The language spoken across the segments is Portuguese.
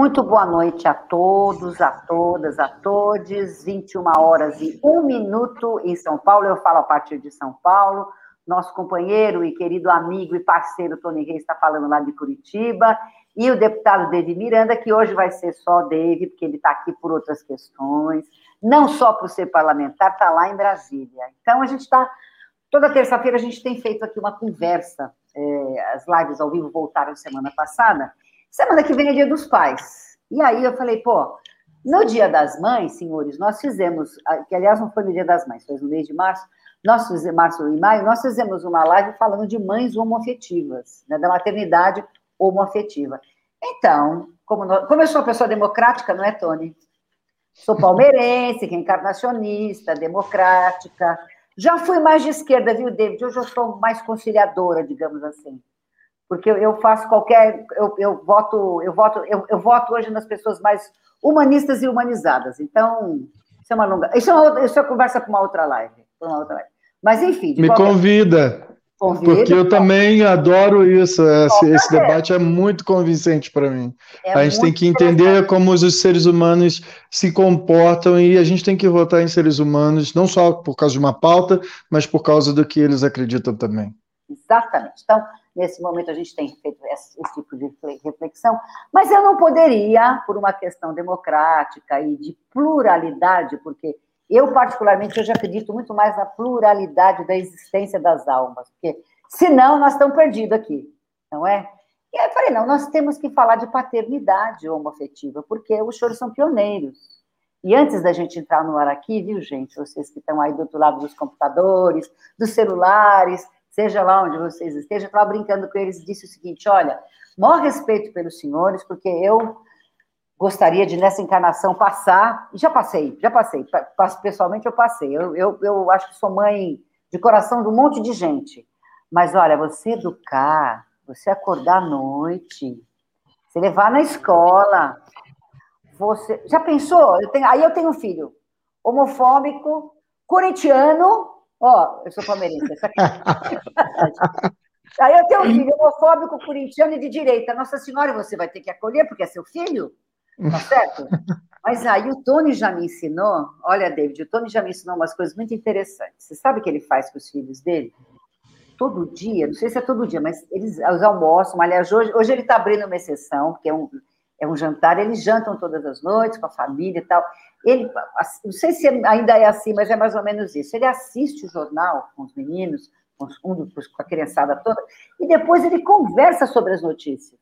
Muito boa noite a todos, a todas, a todos. 21 horas e 1 minuto em São Paulo. Eu falo a partir de São Paulo. Nosso companheiro e querido amigo e parceiro Tony Reis está falando lá de Curitiba. E o deputado David Miranda, que hoje vai ser só David, porque ele está aqui por outras questões. Não só por ser parlamentar, está lá em Brasília. Então, a gente está. Toda terça-feira a gente tem feito aqui uma conversa. É, as lives ao vivo voltaram semana passada. Semana que vem é dia dos pais. E aí eu falei, pô, no dia das mães, senhores, nós fizemos, que aliás não foi no dia das mães, foi no mês de março, nós fizemos, março e maio, nós fizemos uma live falando de mães homoafetivas, né, da maternidade homoafetiva. Então, como, nós, como eu sou uma pessoa democrática, não é, Tony? Sou palmeirense, reencarnacionista, democrática. Já fui mais de esquerda, viu, David? Hoje eu sou mais conciliadora, digamos assim porque eu faço qualquer, eu, eu voto, eu voto, eu, eu, voto hoje nas pessoas mais humanistas e humanizadas. Então, isso é uma longa, isso é, uma, isso é conversa para uma outra live, uma outra live. Mas enfim. Me qualquer... convida. Convida, porque eu também adoro isso. Esse, esse debate é muito convincente para mim. É a gente tem que entender como os seres humanos se comportam e a gente tem que votar em seres humanos, não só por causa de uma pauta, mas por causa do que eles acreditam também. Exatamente. Então, Nesse momento, a gente tem feito esse, esse tipo de reflexão, mas eu não poderia, por uma questão democrática e de pluralidade, porque eu, particularmente, hoje acredito muito mais na pluralidade da existência das almas, porque senão nós estamos perdidos aqui, não é? E aí eu falei, não, nós temos que falar de paternidade homoafetiva, porque os senhores são pioneiros. E antes da gente entrar no ar aqui, viu, gente, vocês que estão aí do outro lado dos computadores, dos celulares, seja lá onde vocês estejam, estava brincando com eles e disse o seguinte: olha, maior respeito pelos senhores, porque eu gostaria de, nessa encarnação, passar, e já passei, já passei, pessoalmente eu passei, eu, eu, eu acho que sou mãe de coração de um monte de gente, mas olha, você educar, você acordar à noite, você levar na escola, você, já pensou? Eu tenho, aí eu tenho um filho homofóbico, corintiano, Ó, eu sou palmeirense. Aqui. Aí eu tenho um filho homofóbico, corintiano e de direita. Nossa Senhora, você vai ter que acolher, porque é seu filho, tá certo? Mas aí o Tony já me ensinou, olha, David, o Tony já me ensinou umas coisas muito interessantes. Você sabe o que ele faz com os filhos dele? Todo dia, não sei se é todo dia, mas eles, eles almoçam. Aliás, hoje, hoje ele está abrindo uma exceção, porque é um, é um jantar, eles jantam todas as noites com a família e tal. Ele, não sei se ainda é assim, mas é mais ou menos isso. Ele assiste o jornal com os meninos, com, os, com a criançada toda, e depois ele conversa sobre as notícias.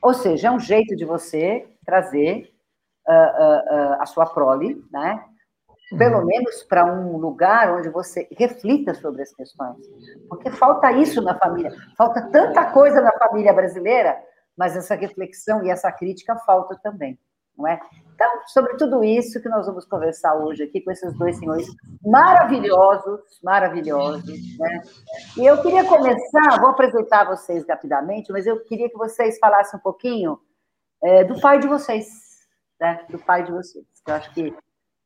Ou seja, é um jeito de você trazer uh, uh, uh, a sua prole, né? pelo uhum. menos para um lugar onde você reflita sobre as questões. Porque falta isso na família, falta tanta coisa na família brasileira, mas essa reflexão e essa crítica falta também não é? Então, sobre tudo isso que nós vamos conversar hoje aqui com esses dois senhores maravilhosos, maravilhosos, né? E eu queria começar, vou apresentar vocês rapidamente, mas eu queria que vocês falassem um pouquinho é, do pai de vocês, né? Do pai de vocês. Eu acho que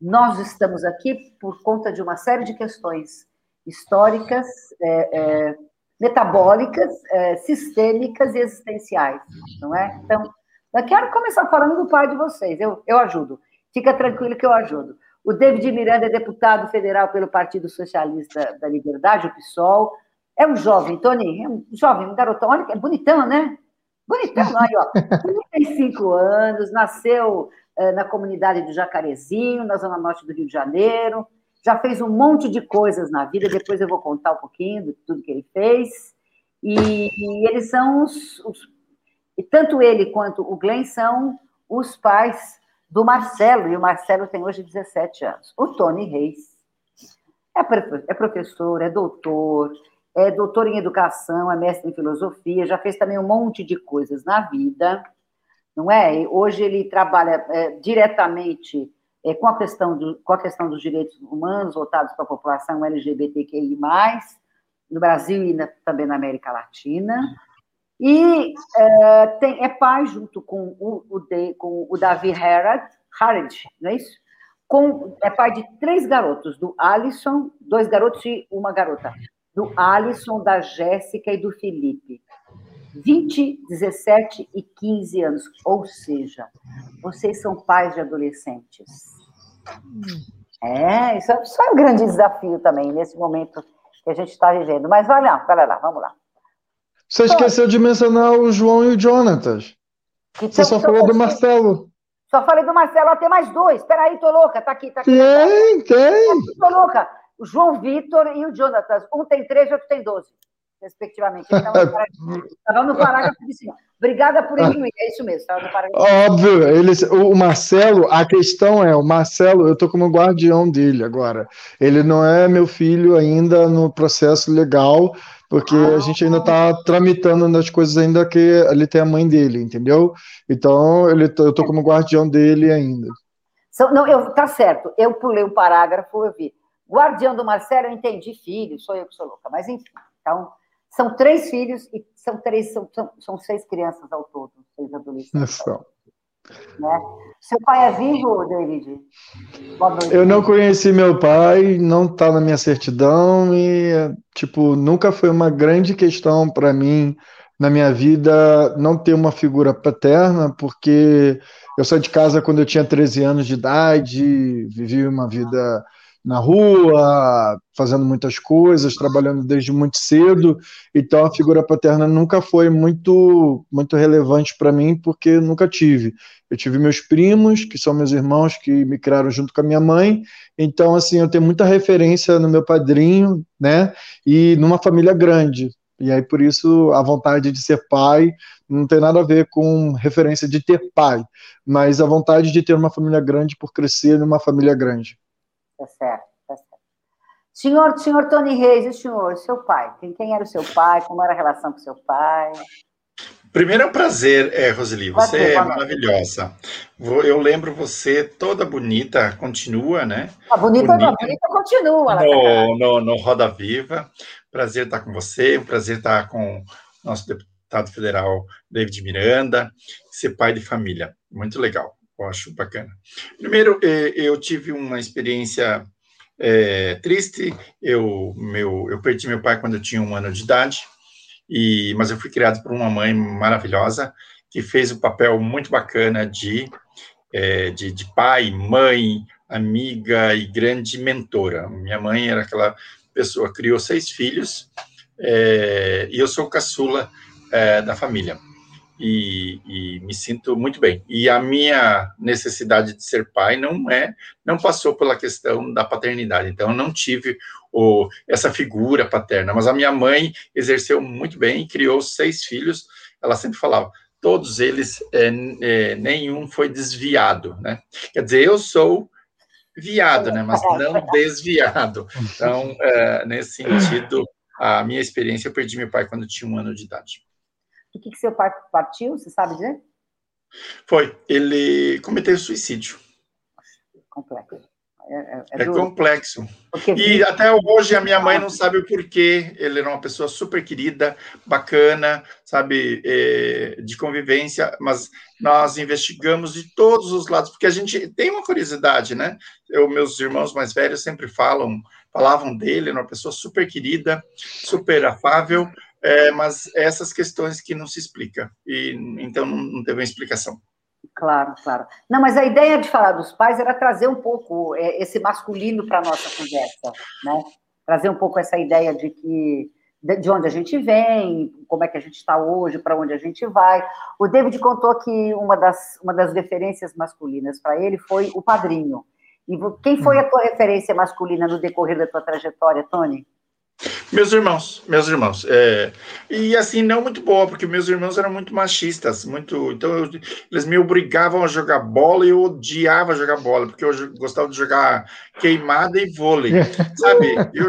nós estamos aqui por conta de uma série de questões históricas, é, é, metabólicas, é, sistêmicas e existenciais, não é? Então, eu quero começar falando do pai de vocês, eu, eu ajudo. Fica tranquilo que eu ajudo. O David Miranda é deputado federal pelo Partido Socialista da Liberdade, o PSOL. É um jovem, Tony, é um jovem, um garotão, olha é bonitão, né? Bonitão, aí, ó. 35 anos, nasceu é, na comunidade do Jacarezinho, na zona norte do Rio de Janeiro. Já fez um monte de coisas na vida, depois eu vou contar um pouquinho de tudo que ele fez. E, e eles são os, os e tanto ele quanto o Glenn são os pais do Marcelo, e o Marcelo tem hoje 17 anos. O Tony Reis é, é professor, é doutor, é doutor em educação, é mestre em filosofia, já fez também um monte de coisas na vida, não é? Hoje ele trabalha é, diretamente é, com, a questão do, com a questão dos direitos humanos voltados para a população LGBTQI+, no Brasil e na, também na América Latina. E é, tem, é pai, junto com o, o, de, com o Davi Harrod, Harrod, não é isso? Com, é pai de três garotos, do Alisson, dois garotos e uma garota, do Alisson, da Jéssica e do Felipe. 20, 17 e 15 anos. Ou seja, vocês são pais de adolescentes. É, isso é, isso é um grande desafio também, nesse momento que a gente está vivendo. Mas vai lá, vai lá, vamos lá. Você esqueceu de mencionar o João e o Jonatas. Você só falou do Marcelo. Só falei do Marcelo, ó, tem mais dois. Espera aí, tô louca, tá aqui, tá aqui. Tem, tem. Tô louca. O João Vitor e o Jonatas. Um tem três, outro tem doze, respectivamente. Estava no parágrafo de cima. Obrigada por incluir, é isso mesmo. Estava no parágrafo Óbvio, eles, o Marcelo, a questão é, o Marcelo, eu estou como guardião dele agora. Ele não é meu filho ainda no processo legal, porque ah, a gente ainda está tramitando nas coisas ainda que ele tem a mãe dele, entendeu? Então ele, eu estou como guardião dele ainda. Não, eu, tá certo. Eu pulei o parágrafo, eu vi. Guardião do Marcelo, eu entendi filho, sou eu que sou louca, mas enfim. Então, são três filhos e são três, são, são, são seis crianças ao todo, seis adolescentes. Seu pai é vivo, David? Eu não conheci meu pai, não está na minha certidão e, tipo, nunca foi uma grande questão para mim na minha vida não ter uma figura paterna, porque eu saí de casa quando eu tinha 13 anos de idade, vivi uma vida na rua, fazendo muitas coisas, trabalhando desde muito cedo. Então a figura paterna nunca foi muito muito relevante para mim porque nunca tive. Eu tive meus primos, que são meus irmãos que me criaram junto com a minha mãe. Então assim, eu tenho muita referência no meu padrinho, né? E numa família grande. E aí por isso a vontade de ser pai não tem nada a ver com referência de ter pai, mas a vontade de ter uma família grande por crescer numa família grande. Tá certo, tá certo. Senhor, senhor Tony Reis, e o senhor, seu pai? Quem, quem era o seu pai? Como era a relação com seu pai? Primeiro é um prazer, é, Roseli, você é maravilhosa. Eu lembro você toda bonita, continua, né? A ah, bonita, bonita, bonita continua. No, no, no, Roda Viva. Prazer estar com você, um prazer estar com o nosso deputado federal David Miranda, ser pai de família. Muito legal eu acho bacana. Primeiro, é, eu tive uma experiência é, triste. Eu, meu, eu perdi meu pai quando eu tinha um ano de idade, e, mas eu fui criado por uma mãe maravilhosa que fez um papel muito bacana de, é, de, de pai, mãe, amiga e grande mentora. Minha mãe era aquela pessoa, criou seis filhos, é, e eu sou caçula é, da família e, e, me sinto muito bem. E a minha necessidade de ser pai não é, não passou pela questão da paternidade. Então, eu não tive o, essa figura paterna, mas a minha mãe exerceu muito bem criou seis filhos. Ela sempre falava, todos eles, é, é, nenhum foi desviado, né? Quer dizer, eu sou viado, né? Mas não desviado. Então, é, nesse sentido, a minha experiência, eu perdi meu pai quando tinha um ano de idade. O que, que seu pai partiu, você sabe dizer? Foi, ele cometeu suicídio. Complexo. É, é, é, é complexo. Porque e até hoje a minha mãe não sabe o porquê. Ele era uma pessoa super querida, bacana, sabe, é, de convivência, mas nós investigamos de todos os lados, porque a gente tem uma curiosidade, né? Eu, meus irmãos mais velhos sempre falam, falavam dele, era uma pessoa super querida, super afável, é, mas essas questões que não se explica, e então não, não teve uma explicação. Claro, claro. Não, mas a ideia de falar dos pais era trazer um pouco é, esse masculino para a nossa conversa, né? Trazer um pouco essa ideia de que de onde a gente vem, como é que a gente está hoje, para onde a gente vai. O David contou que uma das, uma das referências masculinas para ele foi o padrinho. E quem foi a tua referência masculina no decorrer da tua trajetória, Tony? Meus irmãos, meus irmãos. É, e assim, não muito boa, porque meus irmãos eram muito machistas, muito. Então, eu, eles me obrigavam a jogar bola e eu odiava jogar bola, porque eu gostava de jogar queimada e vôlei, sabe? Eu,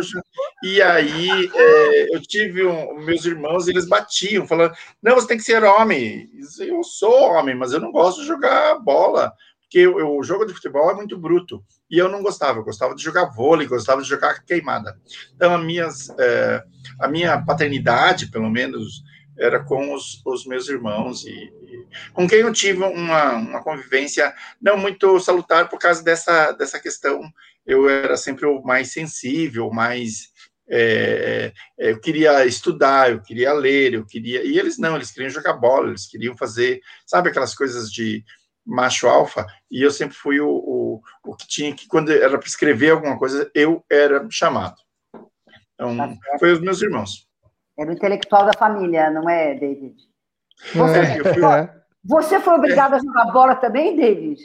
e aí, é, eu tive um, meus irmãos, eles batiam, falando: não, você tem que ser homem. Eu sou homem, mas eu não gosto de jogar bola porque o, jogo de futebol é muito bruto. E eu não gostava, eu gostava de jogar vôlei, gostava de jogar queimada. Então, a, minhas, é, a minha paternidade, pelo menos, era com os, os meus irmãos, e, e, com quem eu tive uma, uma convivência não muito salutar por causa dessa, dessa questão. Eu era sempre o mais sensível, mais é, é, eu queria estudar, eu queria ler, eu queria. E eles não, eles queriam jogar bola, eles queriam fazer, sabe, aquelas coisas de macho alfa, e eu sempre fui o, o, o que tinha que, quando era para escrever alguma coisa, eu era chamado. Então, tá foi os meus irmãos. Era o intelectual da família, não é, David? Você, é, fui... você foi obrigado a jogar bola também, David?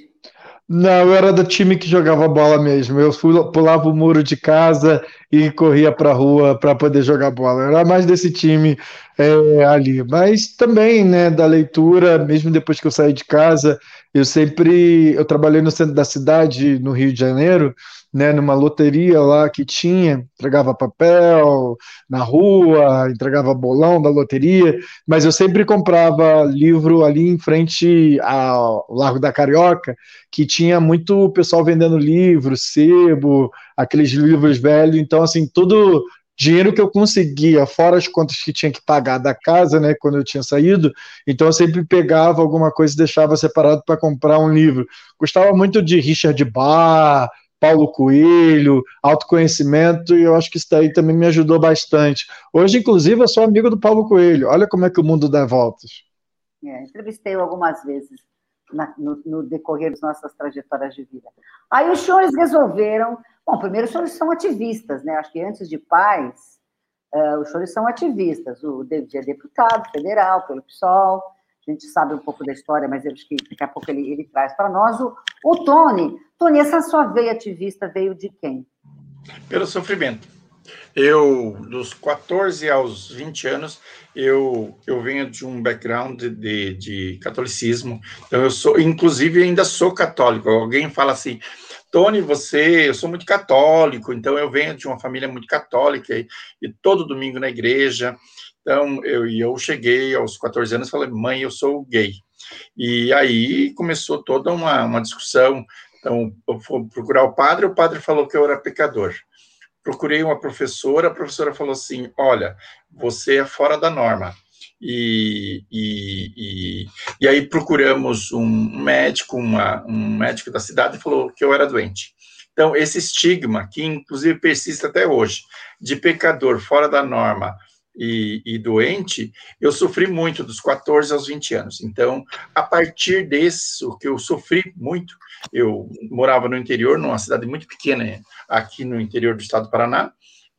Não, eu era do time que jogava bola mesmo. Eu pulava o muro de casa e corria para a rua para poder jogar bola. Eu era mais desse time é, ali. Mas também, né, da leitura, mesmo depois que eu saí de casa, eu sempre. Eu trabalhei no centro da cidade, no Rio de Janeiro, né, numa loteria lá que tinha, entregava papel na rua, entregava bolão da loteria, mas eu sempre comprava livro ali em frente ao Largo da Carioca, que tinha muito pessoal vendendo livro, sebo, aqueles livros velhos, então assim, todo dinheiro que eu conseguia, fora as contas que tinha que pagar da casa, né, quando eu tinha saído, então eu sempre pegava alguma coisa e deixava separado para comprar um livro. Gostava muito de Richard Barr, Paulo Coelho, autoconhecimento, e eu acho que isso daí também me ajudou bastante. Hoje, inclusive, eu sou amigo do Paulo Coelho. Olha como é que o mundo dá voltas. É, entrevistei algumas vezes na, no, no, decorrer das nossas trajetórias de vida. Aí os senhores resolveram. Bom, primeiro, os senhores são ativistas, né? Acho que antes de pais, uh, os senhores são ativistas. O David é deputado federal pelo PSOL, a gente sabe um pouco da história, mas eu acho que daqui a pouco ele, ele traz para nós. O, o Tony, Tony, essa sua veia ativista veio de quem? Pelo sofrimento. Eu, dos 14 aos 20 anos, eu, eu venho de um background de, de, de catolicismo, então eu sou, inclusive, ainda sou católico. Alguém fala assim, Tony, você, eu sou muito católico, então eu venho de uma família muito católica e, e todo domingo na igreja. Então, eu, eu cheguei aos 14 anos e falei, mãe, eu sou gay. E aí começou toda uma, uma discussão. Então, eu fui procurar o padre, o padre falou que eu era pecador. Procurei uma professora, a professora falou assim: olha, você é fora da norma. E, e, e, e aí procuramos um médico, uma, um médico da cidade, falou que eu era doente. Então, esse estigma, que inclusive persiste até hoje, de pecador fora da norma, e, e, doente, eu sofri muito dos 14 aos 20 anos. Então, a partir disso que eu sofri muito, eu morava no interior, numa cidade muito pequena, aqui no interior do estado do Paraná,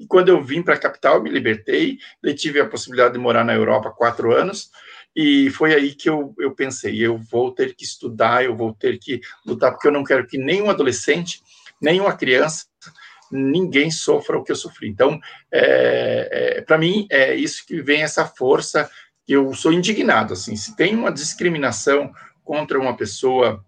e quando eu vim para a capital, me libertei, daí tive a possibilidade de morar na Europa quatro anos, e foi aí que eu, eu pensei, eu vou ter que estudar, eu vou ter que lutar, porque eu não quero que nenhum adolescente, nenhuma criança ninguém sofra o que eu sofri. Então, é, é, para mim, é isso que vem essa força. Eu sou indignado, assim, se tem uma discriminação contra uma pessoa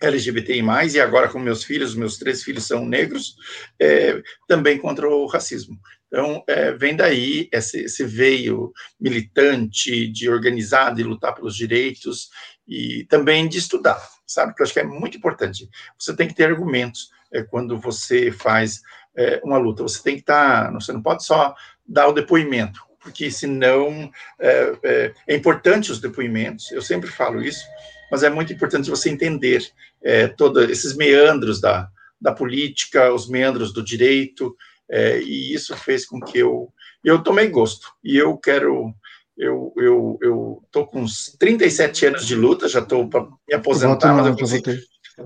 LGBTI+, e agora com meus filhos, meus três filhos são negros, é, também contra o racismo. Então, é, vem daí esse, esse, veio militante, de organizar, de lutar pelos direitos, e também de estudar, sabe? Que eu acho que é muito importante. Você tem que ter argumentos é, quando você faz é, uma luta. Você tem que estar, tá, você não pode só dar o depoimento, porque senão é, é, é, importante os depoimentos. Eu sempre falo isso, mas é muito importante você entender é, todos esses meandros da, da política, os meandros do direito, é, e isso fez com que eu eu tomei gosto e eu quero eu, eu, eu tô com uns 37 anos de luta, já estou para me aposentar, mas eu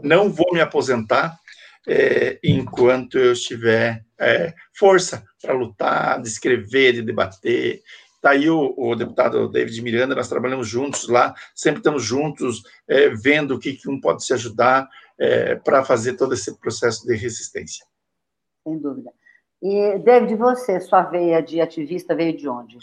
não vou me aposentar é, enquanto eu estiver é, força para lutar, de escrever, de debater. Está aí o, o, deputado David Miranda, nós trabalhamos juntos lá, sempre estamos juntos, é, vendo o que, que, um pode se ajudar é, para fazer todo esse processo de resistência. Sem dúvida. E, David, você, sua veia de ativista veio de onde?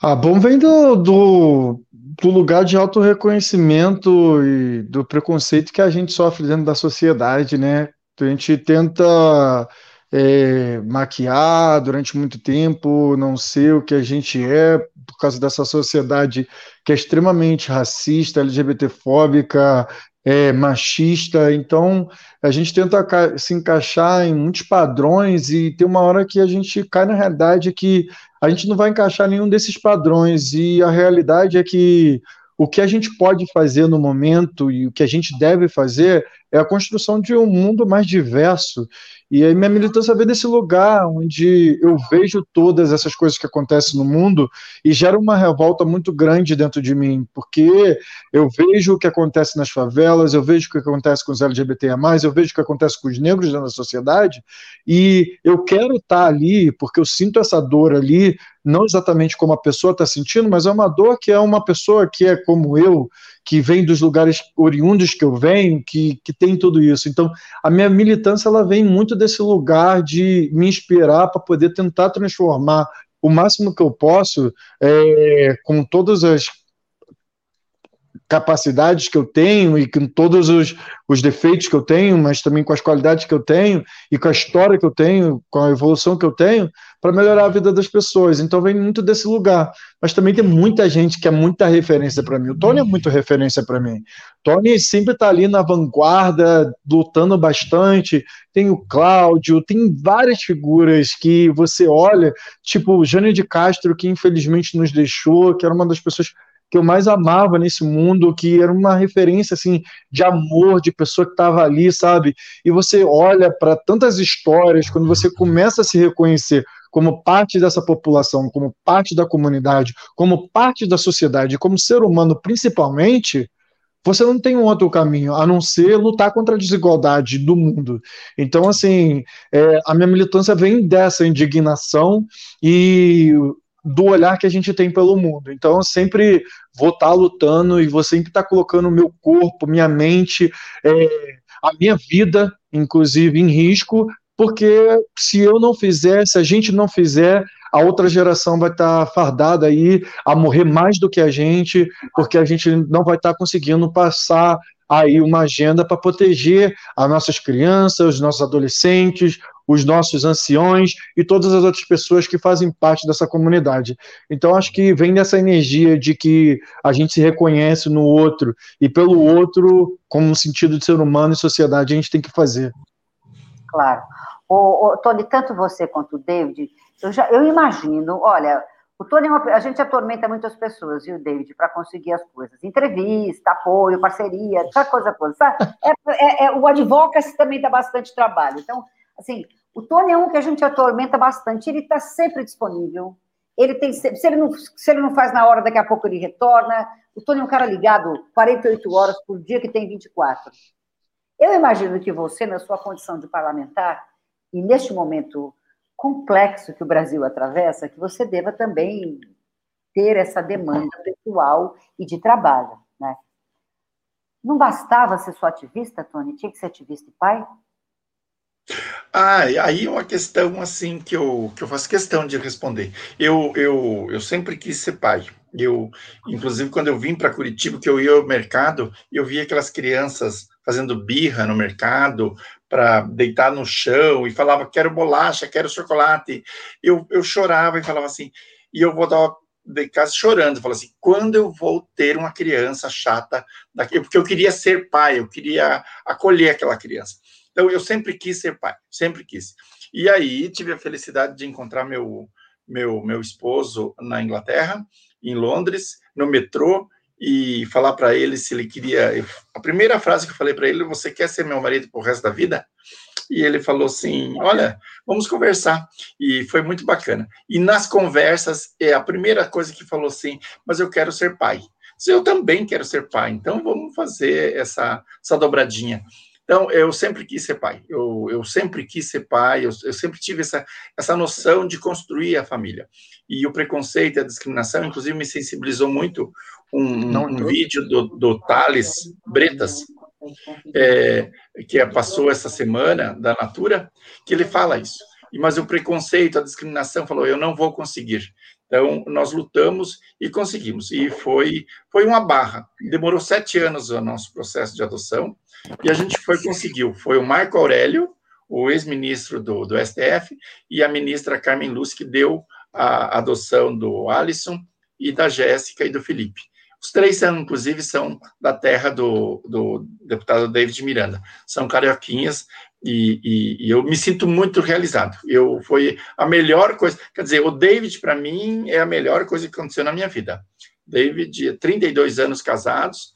Ah, bom, vem do, do, do lugar de autorreconhecimento e do preconceito que a gente sofre dentro da sociedade, né? A gente tenta é, maquiar durante muito tempo, não ser o que a gente é, por causa dessa sociedade que é extremamente racista, LGBTfóbica, é, machista. Então, a gente tenta se encaixar em muitos padrões e tem uma hora que a gente cai na realidade que a gente não vai encaixar nenhum desses padrões, e a realidade é que o que a gente pode fazer no momento e o que a gente deve fazer é a construção de um mundo mais diverso. E aí minha militância vem desse lugar onde eu vejo todas essas coisas que acontecem no mundo e gera uma revolta muito grande dentro de mim, porque eu vejo o que acontece nas favelas, eu vejo o que acontece com os LGBTI+, eu vejo o que acontece com os negros dentro da sociedade, e eu quero estar ali, porque eu sinto essa dor ali, não exatamente como a pessoa está sentindo, mas é uma dor que é uma pessoa que é como eu, que vem dos lugares oriundos que eu venho, que, que tem tudo isso. Então, a minha militância ela vem muito desse lugar de me inspirar para poder tentar transformar o máximo que eu posso é, com todas as capacidades que eu tenho e com todos os, os defeitos que eu tenho, mas também com as qualidades que eu tenho e com a história que eu tenho, com a evolução que eu tenho, para melhorar a vida das pessoas. Então vem muito desse lugar. Mas também tem muita gente que é muita referência para mim. O Tony é muito referência para mim. Tony sempre está ali na vanguarda, lutando bastante. Tem o Cláudio, tem várias figuras que você olha, tipo o Jânio de Castro, que infelizmente nos deixou, que era uma das pessoas que eu mais amava nesse mundo, que era uma referência assim de amor, de pessoa que estava ali, sabe? E você olha para tantas histórias, quando você começa a se reconhecer como parte dessa população, como parte da comunidade, como parte da sociedade, como ser humano principalmente, você não tem um outro caminho a não ser lutar contra a desigualdade do mundo. Então, assim, é, a minha militância vem dessa indignação e do olhar que a gente tem pelo mundo. Então, eu sempre vou estar tá lutando e vou sempre estar tá colocando o meu corpo, minha mente, é, a minha vida, inclusive, em risco, porque se eu não fizer, se a gente não fizer, a outra geração vai estar tá fardada aí a morrer mais do que a gente, porque a gente não vai estar tá conseguindo passar aí uma agenda para proteger as nossas crianças, os nossos adolescentes, os nossos anciões e todas as outras pessoas que fazem parte dessa comunidade. Então, acho que vem dessa energia de que a gente se reconhece no outro e pelo outro, como um sentido de ser humano e sociedade, a gente tem que fazer. Claro. O, o, Tony, tanto você quanto o David, eu, já, eu imagino, olha, o Tony, é uma, a gente atormenta muitas pessoas, viu, David, para conseguir as coisas. Entrevista, apoio, parceria, essa coisa toda. É, é, é, o advocacy também dá bastante trabalho. Então, assim, o Tony é um que a gente atormenta bastante, ele está sempre disponível. Ele tem se ele, não, se ele não faz na hora, daqui a pouco ele retorna. O Tony é um cara ligado 48 horas por dia, que tem 24. Eu imagino que você, na sua condição de parlamentar, e neste momento complexo que o Brasil atravessa, que você deva também ter essa demanda pessoal e de trabalho, né? Não bastava ser só ativista, Tony? Tinha que ser ativista e pai? Ah, aí é uma questão assim que eu, que eu faço questão de responder. Eu, eu, eu sempre quis ser pai. Eu, inclusive, quando eu vim para Curitiba, que eu ia ao mercado, eu via aquelas crianças fazendo birra no mercado para deitar no chão e falava quero bolacha, quero chocolate. Eu, eu chorava e falava assim, e eu voltava de casa chorando, falava assim, quando eu vou ter uma criança chata daqui, porque eu queria ser pai, eu queria acolher aquela criança. Então, eu sempre quis ser pai, sempre quis. E aí, tive a felicidade de encontrar meu, meu, meu esposo na Inglaterra, em Londres, no metrô, e falar para ele se ele queria. A primeira frase que eu falei para ele: Você quer ser meu marido pro resto da vida? E ele falou assim: Olha, vamos conversar. E foi muito bacana. E nas conversas, é a primeira coisa que falou assim: Mas eu quero ser pai. Eu também quero ser pai, então vamos fazer essa, essa dobradinha. Então, eu sempre quis ser pai, eu, eu sempre quis ser pai, eu, eu, sempre tive essa, essa noção de construir a família. E o preconceito e a discriminação, inclusive, me sensibilizou muito um, um vídeo do, do Thales Bretas, é, que passou essa semana, da Natura, que ele fala isso. Mas o preconceito, a discriminação, falou, eu não vou conseguir. Então, nós lutamos e conseguimos. E foi, foi uma barra. Demorou sete anos o nosso processo de adoção, e a gente foi conseguiu. Foi o Marco Aurélio, o ex-ministro do, do STF, e a ministra Carmen Lúcia, que deu a adoção do Alisson e da Jéssica e do Felipe. Os três são, inclusive, são da terra do, do deputado David Miranda. São carioquinhas e, e, e, eu me sinto muito realizado. Eu foi a melhor coisa. Quer dizer, o David para mim é a melhor coisa que aconteceu na minha vida. David, 32 anos casados,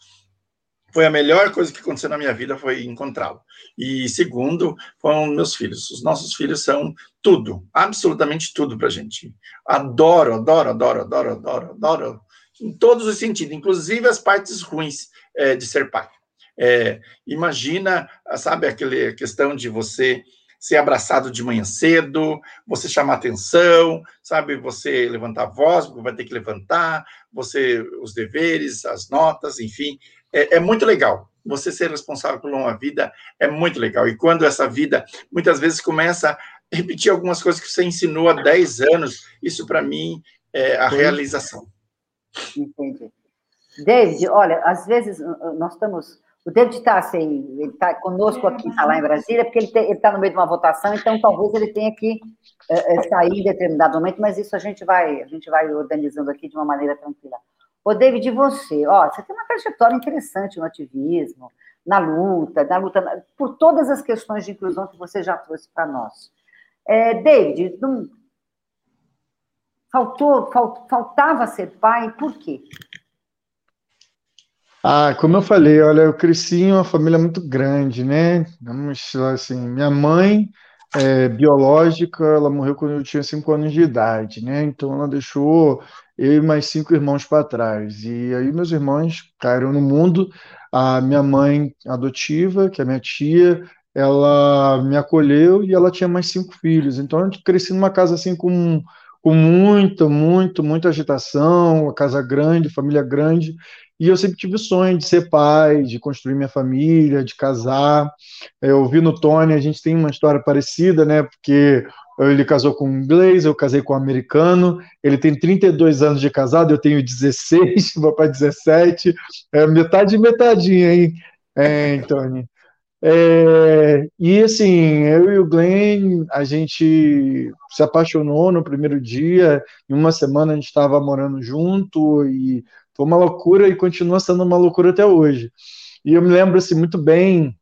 foi a melhor coisa que aconteceu na minha vida foi encontrá-lo. E segundo, foram meus filhos. Os nossos filhos são tudo, absolutamente tudo para gente. Adoro, adoro, adoro, adoro, adoro, adoro, em todos os sentidos, inclusive as partes ruins é, de ser pai. É, imagina, sabe, aquela questão de você ser abraçado de manhã cedo, você chamar atenção, sabe, você levantar a voz, vai ter que levantar, você os deveres, as notas, enfim, é, é muito legal. Você ser responsável por uma vida é muito legal. E quando essa vida muitas vezes começa a repetir algumas coisas que você ensinou há 10 anos, isso para mim é a realização. Entendi. David, olha, às vezes nós estamos o David está assim, ele está conosco aqui, está lá em Brasília, porque ele está no meio de uma votação, então talvez ele tenha que é, sair em determinado momento, mas isso a gente vai, a gente vai organizando aqui de uma maneira tranquila. Ô, David, você, ó, você tem uma trajetória interessante no ativismo, na luta, na luta por todas as questões de inclusão que você já trouxe para nós. É, David, não, faltou, falt, faltava ser pai, por quê? Ah, como eu falei, olha, eu cresci em uma família muito grande, né? Vamos assim, minha mãe é, biológica, ela morreu quando eu tinha cinco anos de idade, né? Então ela deixou eu e mais cinco irmãos para trás. E aí meus irmãos caíram no mundo. A minha mãe adotiva, que é minha tia, ela me acolheu e ela tinha mais cinco filhos. Então eu cresci numa casa assim com com muito, muito, muita agitação, uma casa grande, família grande, e eu sempre tive o sonho de ser pai, de construir minha família, de casar. Eu vi no Tony, a gente tem uma história parecida, né? Porque ele casou com um inglês, eu casei com um americano. Ele tem 32 anos de casado, eu tenho 16, vou para 17. É metade metadinha, hein, é, Tony? É, e assim, eu e o Glenn, a gente se apaixonou no primeiro dia. Em uma semana a gente estava morando junto e foi uma loucura e continua sendo uma loucura até hoje. E eu me lembro assim, muito bem,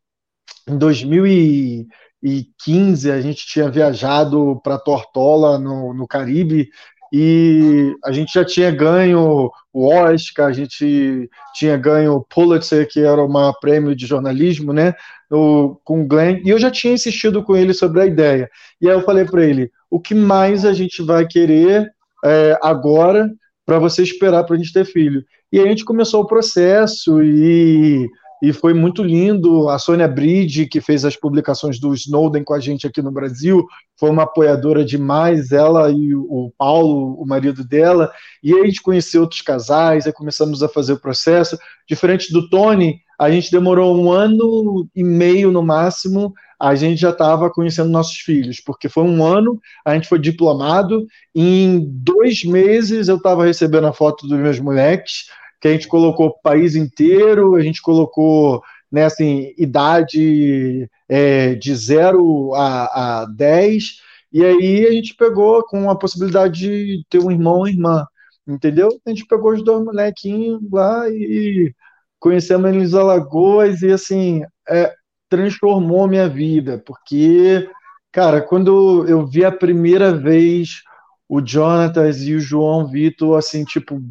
em 2015 a gente tinha viajado para Tortola, no, no Caribe, e a gente já tinha ganho o Oscar, a gente tinha ganho o Pulitzer, que era um prêmio de jornalismo, né, com o Glenn, e eu já tinha insistido com ele sobre a ideia. E aí eu falei para ele, o que mais a gente vai querer é, agora para você esperar para a gente ter filho. E a gente começou o processo e, e foi muito lindo. A Sônia Bride, que fez as publicações do Snowden com a gente aqui no Brasil, foi uma apoiadora demais, ela e o Paulo, o marido dela. E aí a gente conheceu outros casais, aí começamos a fazer o processo. Diferente do Tony, a gente demorou um ano e meio no máximo a gente já estava conhecendo nossos filhos, porque foi um ano, a gente foi diplomado, em dois meses eu estava recebendo a foto dos meus moleques, que a gente colocou o país inteiro, a gente colocou né, assim, idade é, de 0 a, a 10, e aí a gente pegou com a possibilidade de ter um irmão ou irmã, entendeu? A gente pegou os dois molequinhos lá e conhecemos eles Alagoas, e assim, é, transformou minha vida, porque, cara, quando eu vi a primeira vez o Jonatas e o João Vitor, assim, tipo,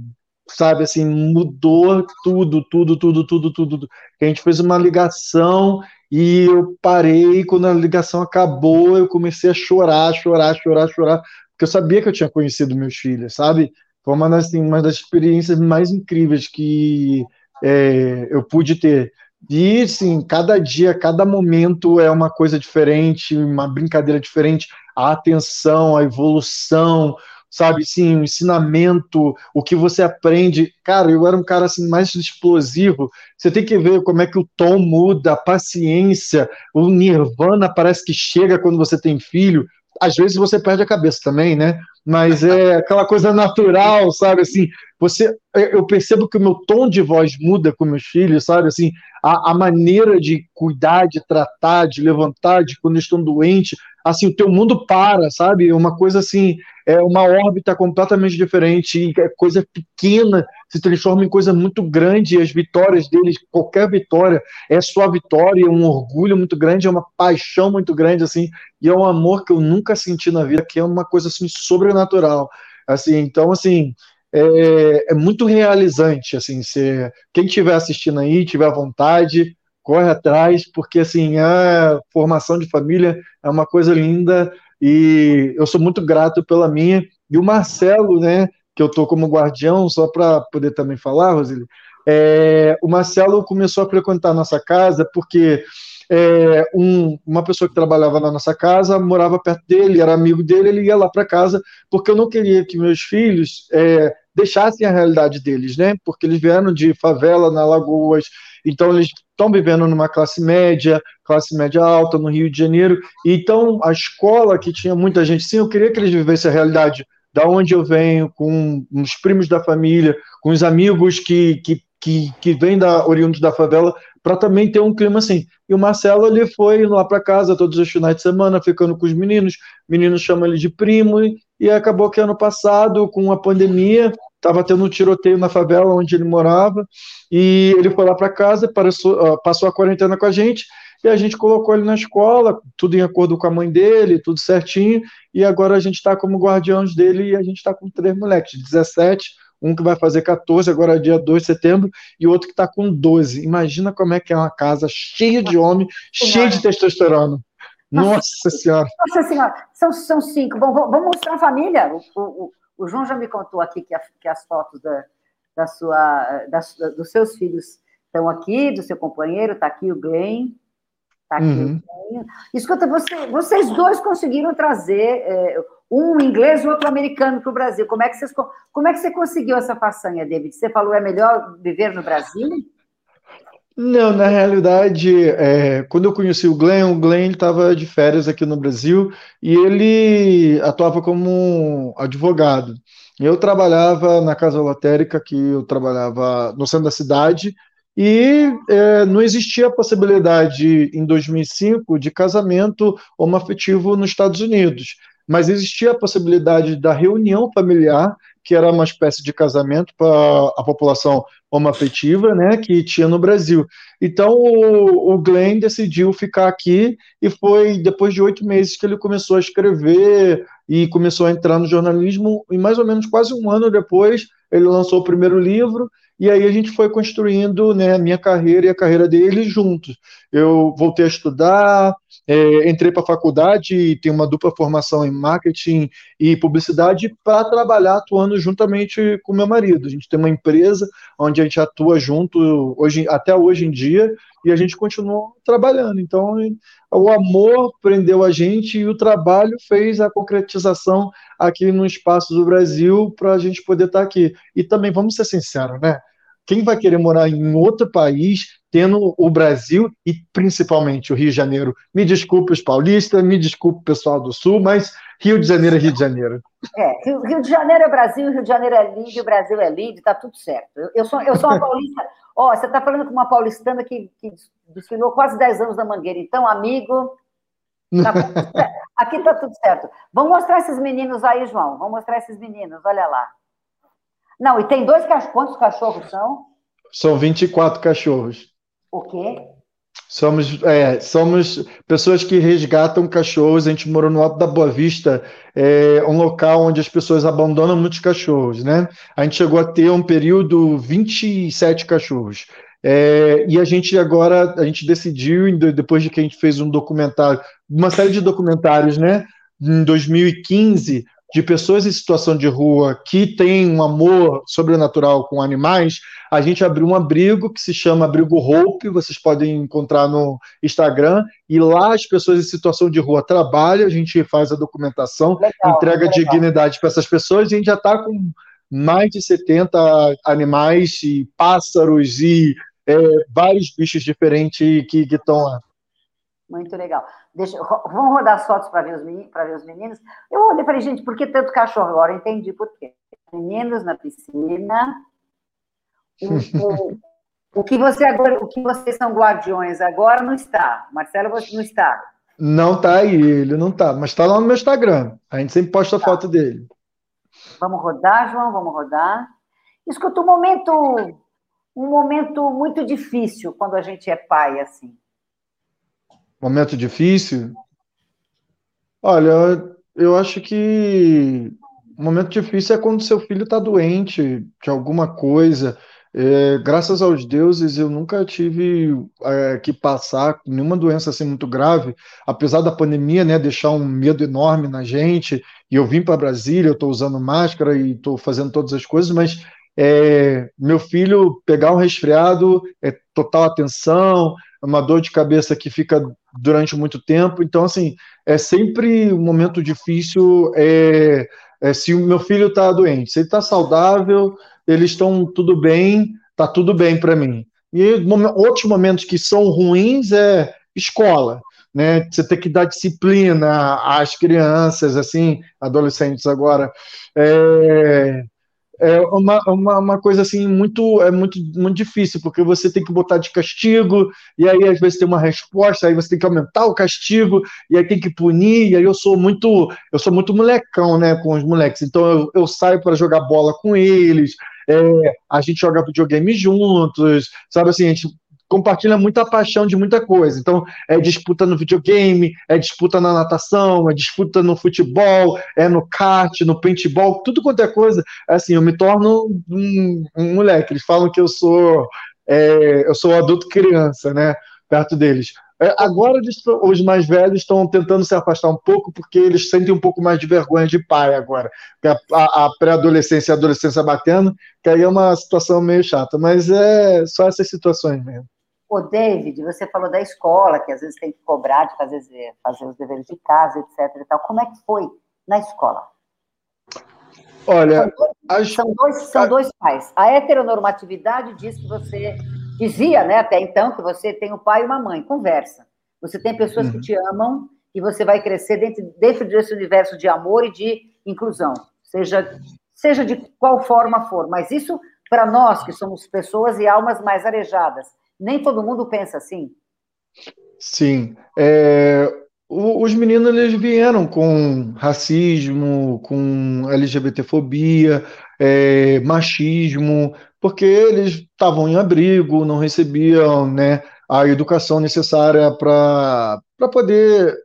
sabe, assim, mudou tudo, tudo, tudo, tudo, tudo. A gente fez uma ligação e eu parei, quando a ligação acabou, eu comecei a chorar, chorar, chorar, chorar, porque eu sabia que eu tinha conhecido meus filhos, sabe? Foi uma das, assim, uma das experiências mais incríveis que é, eu pude ter. E, sim, cada dia, cada momento é uma coisa diferente, uma brincadeira diferente. A atenção, a evolução, sabe? Sim, o ensinamento, o que você aprende. Cara, eu era um cara assim mais explosivo. Você tem que ver como é que o tom muda, a paciência, o nirvana parece que chega quando você tem filho. Às vezes você perde a cabeça também, né? Mas é aquela coisa natural, sabe? Assim, você, eu percebo que o meu tom de voz muda com meus filhos, sabe? Assim, a, a, maneira de cuidar, de tratar, de levantar, de quando estão doentes, assim, o teu mundo para, sabe? Uma coisa assim, é uma órbita completamente diferente, é coisa pequena se transforma em coisa muito grande, e as vitórias deles, qualquer vitória, é sua vitória, é um orgulho muito grande, é uma paixão muito grande, assim, e é um amor que eu nunca senti na vida, que é uma coisa, assim, sobrenatural, assim, então, assim, é, é muito realizante, assim, se, quem estiver assistindo aí, tiver vontade, corre atrás, porque assim, a formação de família é uma coisa linda e eu sou muito grato pela minha. E o Marcelo, né, que eu tô como guardião, só para poder também falar, Roseli, é, o Marcelo começou a frequentar a nossa casa porque é, um, uma pessoa que trabalhava na nossa casa morava perto dele, era amigo dele, ele ia lá para casa, porque eu não queria que meus filhos é, deixassem a realidade deles, né? Porque eles vieram de favela na Lagoas, então eles estão vivendo numa classe média, classe média alta no Rio de Janeiro. Então a escola que tinha muita gente, sim, eu queria que eles vivessem a realidade da onde eu venho, com os primos da família, com os amigos que, que, que, que vêm da oriundos da favela, para também ter um clima assim. E o Marcelo ele foi lá para casa todos os finais de semana, ficando com os meninos. Meninos chamam ele de primo e acabou que ano passado, com a pandemia, estava tendo um tiroteio na favela onde ele morava e ele foi lá para casa, passou, passou a quarentena com a gente e a gente colocou ele na escola, tudo em acordo com a mãe dele, tudo certinho, e agora a gente está como guardiões dele e a gente está com três moleques, 17, um que vai fazer 14, agora é dia 2 de setembro, e outro que está com 12. Imagina como é que é uma casa cheia de homem, cheia de testosterona. Nossa, Nossa Senhora. Nossa Senhora, são, são cinco. Bom, vamos mostrar a família. O, o, o João já me contou aqui que, a, que as fotos da, da sua, da, dos seus filhos estão aqui, do seu companheiro, está aqui o Glenn. Tá aqui uhum. o Glenn. Escuta, você, vocês dois conseguiram trazer é, um inglês e outro americano para o Brasil. Como é, que vocês, como é que você conseguiu essa façanha, David? Você falou é melhor viver no Brasil? Não, na realidade, é, quando eu conheci o Glenn, o Glenn estava de férias aqui no Brasil e ele atuava como advogado. Eu trabalhava na casa lotérica, que eu trabalhava no centro da cidade, e é, não existia a possibilidade em 2005 de casamento homoafetivo nos Estados Unidos mas existia a possibilidade da reunião familiar, que era uma espécie de casamento para a população homoafetiva, né, que tinha no Brasil. Então o, o Glenn decidiu ficar aqui e foi depois de oito meses que ele começou a escrever e começou a entrar no jornalismo. E mais ou menos quase um ano depois ele lançou o primeiro livro e aí a gente foi construindo né, a minha carreira e a carreira dele juntos. Eu voltei a estudar, é, entrei para a faculdade e tenho uma dupla formação em marketing e publicidade para trabalhar atuando juntamente com meu marido. A gente tem uma empresa onde a gente atua junto hoje, até hoje em dia e a gente continua trabalhando. Então, o amor prendeu a gente e o trabalho fez a concretização aqui no espaço do Brasil para a gente poder estar tá aqui. E também, vamos ser sinceros, né? Quem vai querer morar em outro país, tendo o Brasil e principalmente o Rio de Janeiro? Me desculpe os paulistas, me desculpe o pessoal do Sul, mas Rio de Janeiro é Rio de Janeiro. É, Rio, Rio de Janeiro é Brasil, Rio de Janeiro é lindo, o Brasil é lindo, está tudo certo. Eu, eu, sou, eu sou uma paulista. Ó, oh, você está falando com uma paulistana que, que desfilou quase 10 anos na Mangueira. Então, amigo, tá aqui está tudo certo. Vamos mostrar esses meninos aí, João. Vamos mostrar esses meninos, olha lá. Não, e tem dois cachorros. Quantos cachorros são? São 24 cachorros. O quê? Somos, é, somos pessoas que resgatam cachorros. A gente morou no Alto da Boa Vista, é, um local onde as pessoas abandonam muitos cachorros, né? A gente chegou a ter um período 27 cachorros. É, e a gente agora, a gente decidiu, depois de que a gente fez um documentário, uma série de documentários, né? Em 2015, de pessoas em situação de rua que têm um amor sobrenatural com animais, a gente abriu um abrigo que se chama Abrigo Hope, vocês podem encontrar no Instagram, e lá as pessoas em situação de rua trabalham, a gente faz a documentação, legal, entrega legal. dignidade para essas pessoas, e a gente já está com mais de 70 animais e pássaros e é, vários bichos diferentes que estão lá. Muito legal. Deixa, vamos rodar as fotos para ver, os meninos, ver os meninos. Eu olhei e falei, gente, por que tanto cachorro? Agora eu entendi por quê. Meninos na piscina. O, o, o, que você agora, o que vocês são guardiões agora não está. Marcelo, você não está. Não está aí, ele não está, mas está lá no meu Instagram. A gente sempre posta tá. foto dele. Vamos rodar, João, vamos rodar. Escuta, um momento, um momento muito difícil quando a gente é pai, assim. Momento difícil? Olha, eu acho que um momento difícil é quando seu filho está doente de alguma coisa. É, graças aos deuses, eu nunca tive é, que passar nenhuma doença assim muito grave, apesar da pandemia, né, deixar um medo enorme na gente. E eu vim para Brasília, eu estou usando máscara e estou fazendo todas as coisas, mas é, meu filho pegar um resfriado é total atenção, uma dor de cabeça que fica durante muito tempo. Então, assim, é sempre um momento difícil. É, é se o meu filho está doente, se ele está saudável, eles estão tudo bem, está tudo bem para mim. E outros momentos que são ruins é escola, né? Você tem que dar disciplina às crianças, assim, adolescentes agora. É, é uma, uma, uma, coisa assim muito é muito muito difícil porque você tem que botar de castigo e aí às vezes tem uma resposta aí você tem que aumentar o castigo e aí tem que punir e aí eu sou muito eu sou muito molecão né com os moleques. Então eu, eu saio para jogar bola com eles é, a gente joga videogame juntos sabe assim a gente compartilha muita paixão de muita coisa. Então, é disputa no videogame, é disputa na natação, é disputa no futebol, é no kart, no paintball, tudo quanto é coisa. Assim, eu me torno um, um moleque. Eles falam que eu sou é, eu sou adulto criança, né? Perto deles. É, agora os mais velhos estão tentando se afastar um pouco porque eles sentem um pouco mais de vergonha de pai agora. A, a, a pré-adolescência e a adolescência batendo, que aí é uma situação meio chata, mas é só essas situações mesmo. Ô, David, você falou da escola, que às vezes tem que cobrar de fazer, fazer os deveres de casa, etc. E tal. Como é que foi na escola? Olha, são dois, as... são, dois, são dois pais. A heteronormatividade diz que você dizia, né, até então, que você tem um pai e uma mãe. Conversa. Você tem pessoas uhum. que te amam e você vai crescer dentro, dentro desse universo de amor e de inclusão, seja, seja de qual forma for. Mas isso, para nós que somos pessoas e almas mais arejadas, nem todo mundo pensa assim. Sim. É, os meninos eles vieram com racismo, com LGBTfobia, é, machismo, porque eles estavam em abrigo, não recebiam né, a educação necessária para poder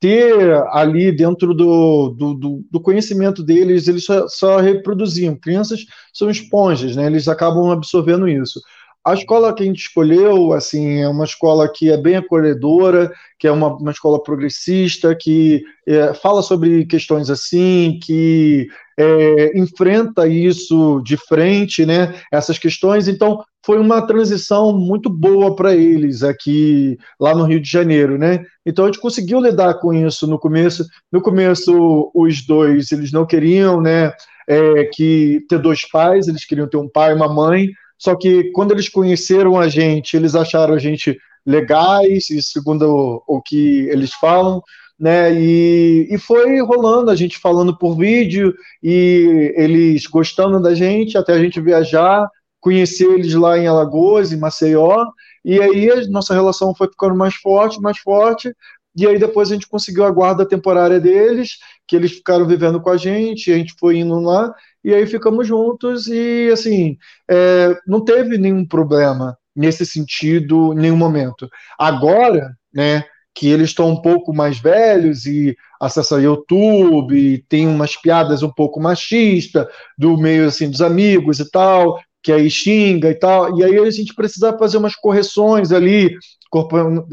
ter ali dentro do, do, do, do conhecimento deles, eles só, só, reproduziam. Crianças são esponjas, né? eles acabam absorvendo isso. A escola que a gente escolheu, assim, é uma escola que é bem acolhedora, que é uma, uma escola progressista, que é, fala sobre questões assim, que é, enfrenta isso de frente, né? Essas questões. Então, foi uma transição muito boa para eles aqui, lá no Rio de Janeiro, né? Então, a gente conseguiu lidar com isso no começo. No começo, os dois, eles não queriam, né? É, que ter dois pais, eles queriam ter um pai e uma mãe, só que quando eles conheceram a gente, eles acharam a gente legais, e segundo o, o que eles falam, né? E, e foi rolando, a gente falando por vídeo, e eles gostando da gente, até a gente viajar, conhecer eles lá em Alagoas, em Maceió, e aí a nossa relação foi ficando mais forte, mais forte, e aí depois a gente conseguiu a guarda temporária deles, que eles ficaram vivendo com a gente, a gente foi indo lá, e aí ficamos juntos e, assim, é, não teve nenhum problema nesse sentido nenhum momento. Agora, né, que eles estão um pouco mais velhos e acessam YouTube, tem umas piadas um pouco machistas do meio, assim, dos amigos e tal, que aí xinga e tal, e aí a gente precisa fazer umas correções ali,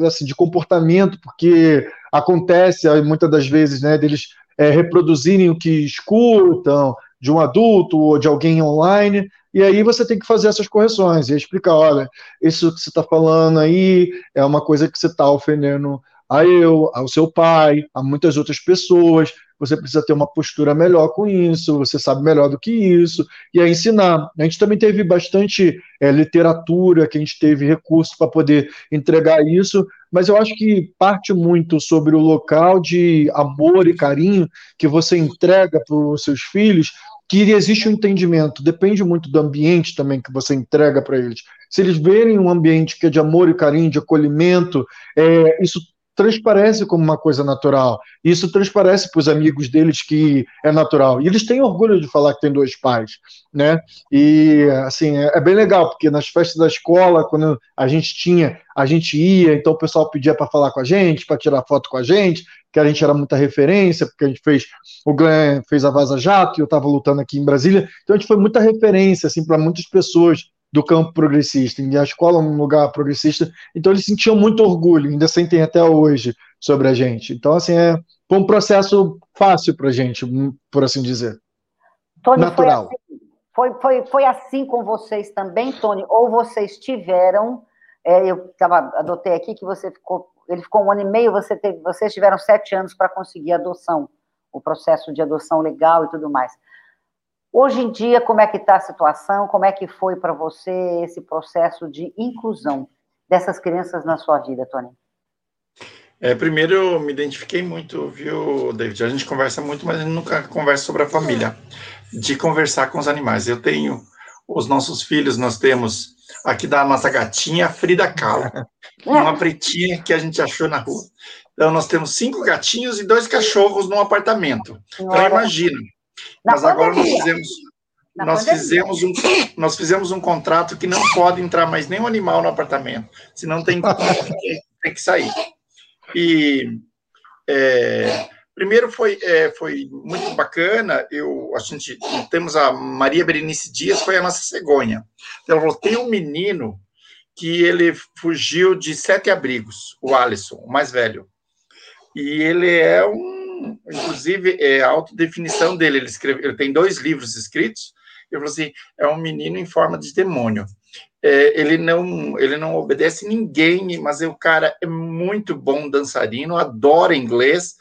assim, de comportamento, porque acontece muitas das vezes, né, deles é, reproduzirem o que escutam, de um adulto ou de alguém online, e aí você tem que fazer essas correções e explicar, olha, isso que você está falando aí é uma coisa que você está ofendendo a eu, ao seu pai, a muitas outras pessoas, você precisa ter uma postura melhor com isso, você sabe melhor do que isso, e aí ensinar. A gente também teve bastante é, literatura, que a gente teve recursos para poder entregar isso, mas eu acho que parte muito sobre o local de amor e carinho que você entrega para os seus filhos, que existe um entendimento, depende muito do ambiente também que você entrega para eles. Se eles verem um ambiente que é de amor e carinho, de acolhimento, é, isso transparece como uma coisa natural. Isso transparece para os amigos deles que é natural. E eles têm orgulho de falar que tem dois pais, né? E assim é, é bem legal porque nas festas da escola, quando a gente tinha, a gente ia, então o pessoal pedia para falar com a gente, para tirar foto com a gente, que a gente era muita referência, porque a gente fez, o Glenn fez a Vaza Jato, e eu estava lutando aqui em Brasília, então a gente foi muita referência, assim, para muitas pessoas do campo progressista, e a escola é um lugar progressista, então eles sentiam muito orgulho, ainda sentem até hoje sobre a gente. Então, assim, é, foi um processo fácil para a gente, por assim dizer. Tony, Natural. Foi assim, foi, foi, foi assim com vocês também, Tony? Ou vocês tiveram, é, eu tava, adotei aqui que você ficou, ele ficou um ano e meio, você teve, vocês tiveram sete anos para conseguir adoção, o processo de adoção legal e tudo mais. Hoje em dia, como é que está a situação? Como é que foi para você esse processo de inclusão dessas crianças na sua vida, Tony? É, primeiro, eu me identifiquei muito, viu, David? A gente conversa muito, mas a gente nunca conversa sobre a família, de conversar com os animais. Eu tenho os nossos filhos, nós temos aqui da nossa gatinha, Frida Kahlo, uma pretinha que a gente achou na rua. Então, nós temos cinco gatinhos e dois cachorros num apartamento. Então, imagina, na Mas agora nós fizemos, nós fizemos, um, nós fizemos um contrato que não pode entrar mais nenhum animal no apartamento, senão tem, tem que sair. E é, primeiro foi, é, foi muito bacana, eu, a gente temos a Maria Berenice Dias, foi a nossa cegonha. Ela falou, tem um menino que ele fugiu de sete abrigos, o Alisson, o mais velho. E ele é um inclusive, é a autodefinição dele. Ele, escreve, ele tem dois livros escritos. Ele falou assim: é um menino em forma de demônio. É, ele não ele não obedece ninguém, mas o cara é muito bom dançarino, adora inglês.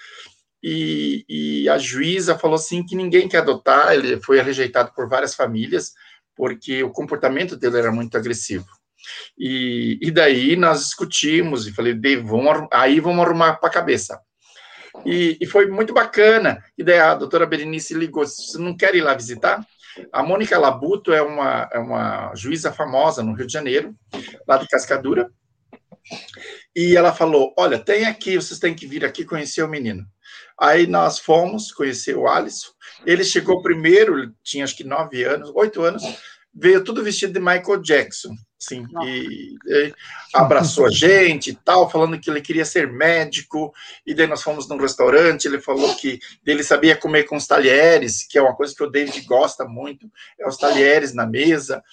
E, e, a juíza falou assim que ninguém quer adotar. Ele foi rejeitado por várias famílias porque o comportamento dele era muito agressivo. E, e daí nós discutimos e falei, vamos, aí vamos arrumar para a cabeça. E, e, foi muito bacana. E daí a doutora Berenice ligou: você não quer ir lá visitar? A Mônica Labuto é uma, é uma juíza famosa no Rio de Janeiro, lá de Cascadura. E ela falou: Olha, tem aqui, vocês têm que vir aqui conhecer o menino. Aí nós fomos conhecer o Alisson. Ele chegou primeiro, tinha acho que nove anos, oito anos, veio tudo vestido de Michael Jackson. Sim, e, e, abraçou a gente e tal, falando que ele queria ser médico, e daí nós fomos num restaurante, ele falou que ele sabia comer com os talheres, que é uma coisa que o David gosta muito, é os talheres na mesa,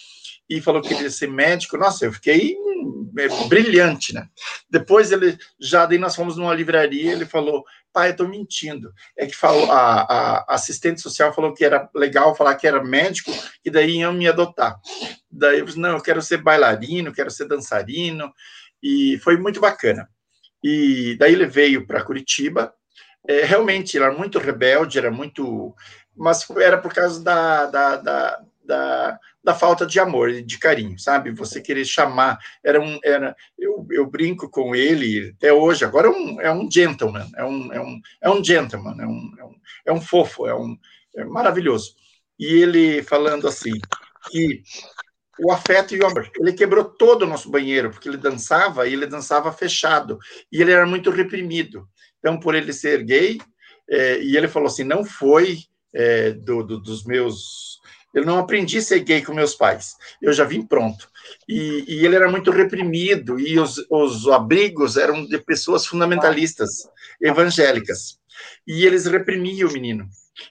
e falou que queria ser médico, nossa, eu fiquei é, brilhante, né? Depois ele, já daí nós fomos numa livraria, ele falou, pai, eu tô mentindo. É que falou, a, a, assistente social falou que era legal falar que era médico, e daí iam me adotar. Daí eu disse, não, eu quero ser bailarino, quero ser dançarino, e foi muito bacana. E daí ele veio para Curitiba, é, realmente era muito rebelde, era muito. Mas era por causa da, da, da, da da falta de amor e de carinho, sabe? Você querer chamar, era um, era, eu, eu brinco com ele até hoje, agora é um, é um gentleman, é um, é um, é um gentleman, é um, é um, é um fofo, é um, é maravilhoso. E ele falando assim, que o afeto e o amor. Ele quebrou todo o nosso banheiro, porque ele dançava e ele dançava fechado, e ele era muito reprimido. Então, por ele ser gay, é, e ele falou assim, não foi é, do, do, dos meus eu não aprendi a ser gay com meus pais. Eu já vim pronto. E, e ele era muito reprimido, e os, os abrigos eram de pessoas fundamentalistas, evangélicas. E eles reprimiam o menino.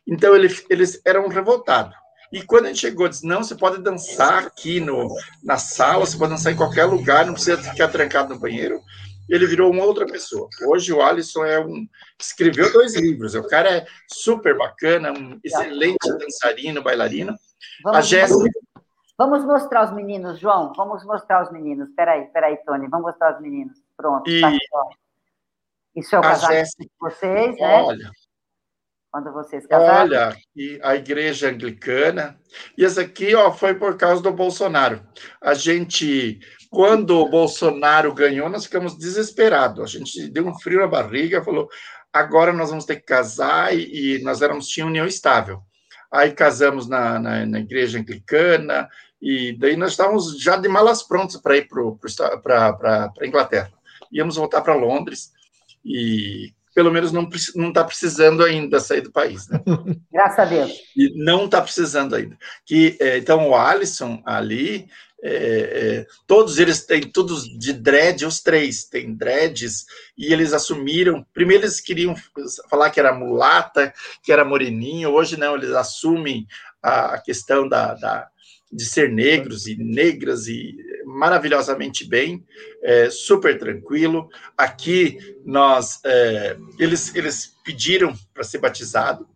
Então, ele, eles eram revoltados. E quando a gente chegou, disse: não, você pode dançar aqui no, na sala, você pode dançar em qualquer lugar, não precisa ficar trancado no banheiro. Ele virou uma outra pessoa. Hoje o Alisson é um. escreveu dois livros. O cara é super bacana, um excelente dançarino, bailarino. Vamos, a Jéssica. Vamos mostrar os meninos, João. Vamos mostrar os meninos. Peraí, peraí, Tony. Vamos mostrar os meninos. Pronto. E... Tá aqui, Isso é o Jéssica... de vocês, né? Olha. Quando vocês casaram. Olha, e a igreja anglicana. E essa aqui, ó, foi por causa do Bolsonaro. A gente, quando o Bolsonaro ganhou, nós ficamos desesperados. A gente deu um frio na barriga, falou: agora nós vamos ter que casar e, e nós éramos tinha união estável aí casamos na, na, na, igreja anglicana, e daí nós estávamos já de malas prontas para ir para a Inglaterra. Íamos voltar para Londres, e pelo menos não está precisando ainda sair do país. Né? Graças a Deus. E não está precisando ainda. Que, é, então, o Alisson ali, é, é, todos eles têm todos de dread, os três têm dreads, e eles assumiram. Primeiro eles queriam falar que era mulata, que era moreninho, hoje não, eles assumem a, questão da, da, de ser negros e negras e maravilhosamente bem, é, super tranquilo. Aqui nós, é, eles, eles pediram para ser batizado,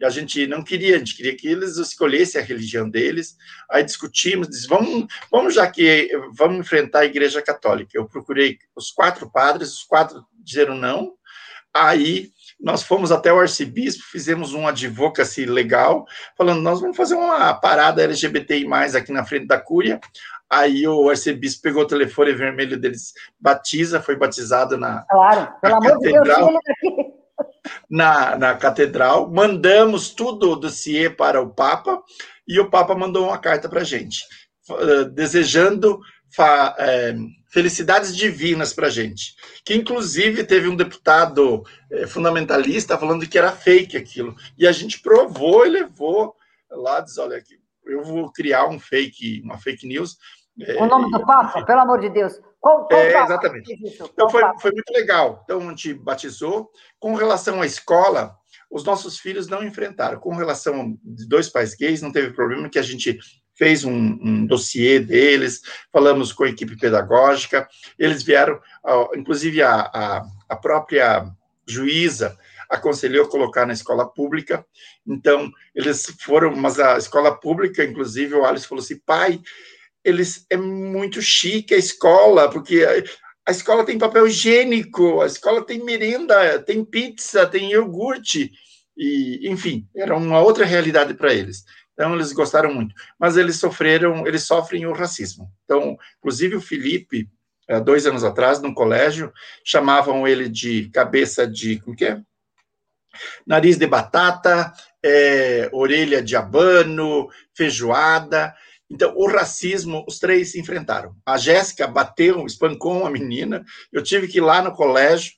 e a gente não queria, a gente queria que eles escolhessem a religião deles. Aí discutimos, disse, vamos, vamos já que vamos enfrentar a Igreja Católica. Eu procurei os quatro padres, os quatro disseram não. Aí nós fomos até o arcebispo, fizemos um advocacy legal, falando, nós vamos fazer uma parada LGBTI+, aqui na frente da cúria, aí o arcebispo pegou o telefone vermelho deles, batiza, foi batizado na Claro, pelo amor de Deus, na, na catedral, mandamos tudo o dossiê para o Papa, e o Papa mandou uma carta para a gente, eh, desejando é, felicidades divinas para a gente. Que inclusive teve um deputado é, fundamentalista falando que era fake aquilo. E a gente provou e levou lá, diz: olha, eu vou criar um fake, uma fake news. O nome do Papa, pelo amor de Deus. Qual, qual é, exatamente. Então foi, foi muito legal. Então a gente batizou. Com relação à escola, os nossos filhos não enfrentaram. Com relação de dois pais gays, não teve problema que a gente fez um, um dossiê deles, falamos com a equipe pedagógica, eles vieram, inclusive a, a, a própria juíza aconselhou colocar na escola pública, então eles foram, mas a escola pública, inclusive o Alice falou assim, pai, eles é muito chique a escola, porque a, a escola tem papel higiênico, a escola tem merenda, tem pizza, tem iogurte, e enfim, era uma outra realidade para eles. Então, eles gostaram muito. Mas eles sofreram, eles sofrem o racismo. Então, inclusive o Felipe, dois anos atrás, num colégio, chamavam ele de cabeça de, como que é? Nariz de batata, é, orelha de abano, feijoada. Então, o racismo, os três se enfrentaram. A Jéssica bateu, espancou uma menina. Eu tive que ir lá no colégio,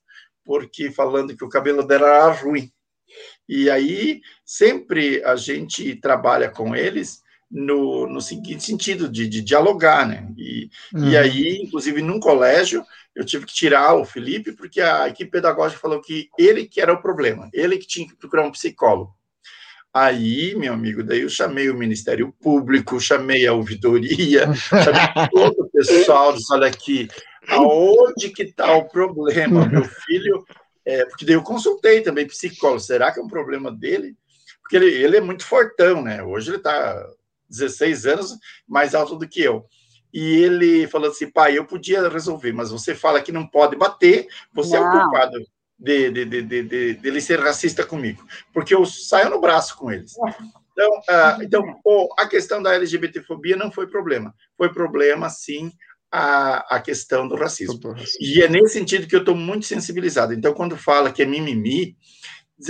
porque falando que o cabelo dela era ruim. E aí, sempre a gente trabalha com eles no, no seguinte sentido, de, de dialogar, né? E, uhum. e aí, inclusive, num colégio, eu tive que tirar o Felipe, porque a equipe pedagógica falou que ele que era o problema, ele que tinha que procurar um psicólogo. Aí, meu amigo, daí eu chamei o Ministério Público, chamei a ouvidoria, chamei todo o pessoal, disse, olha aqui, aonde que está o problema? Meu filho é, porque daí eu consultei também psicólogo, será que é um problema dele? Porque ele, ele é muito fortão, né? Hoje ele está 16 anos mais alto do que eu. E ele falou assim, pai, eu podia resolver, mas você fala que não pode bater, você não. é o culpado de, de, de, de, de, ser racista comigo, porque eu saio no braço com eles. Então, uh, então oh, a questão da LGBTfobia não foi problema. Foi problema, sim, a, a questão do racismo. E é nesse sentido que eu estou muito sensibilizado. Então, quando fala que é mimimi,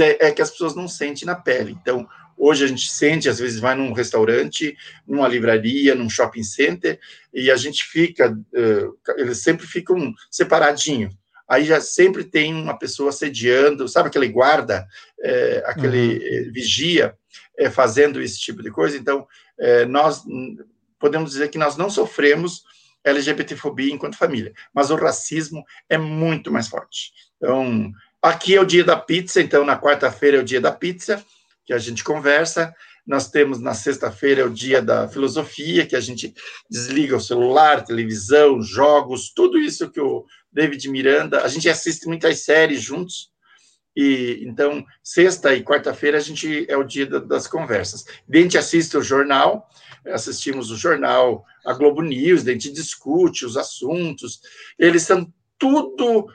é, é que as pessoas não sentem na pele. Então, hoje a gente sente, às vezes vai num restaurante, numa livraria, num shopping center, e a gente fica, uh, eles sempre ficam separadinho. Aí já sempre tem uma pessoa sediando, sabe aquele guarda, é, aquele uhum. vigia, é, fazendo esse tipo de coisa. Então, é, nós podemos dizer que nós não sofremos LGBTfobia enquanto família, mas o racismo é muito mais forte. Então, aqui é o dia da pizza, então na quarta-feira é o dia da pizza, que a gente conversa. Nós temos na sexta-feira é o dia da filosofia, que a gente desliga o celular, televisão, jogos, tudo isso que o David Miranda, a gente assiste muitas séries juntos. E então, sexta e quarta-feira a gente é o dia das conversas. A gente assiste o jornal, assistimos o jornal, a Globo News, a gente discute os assuntos, eles são tudo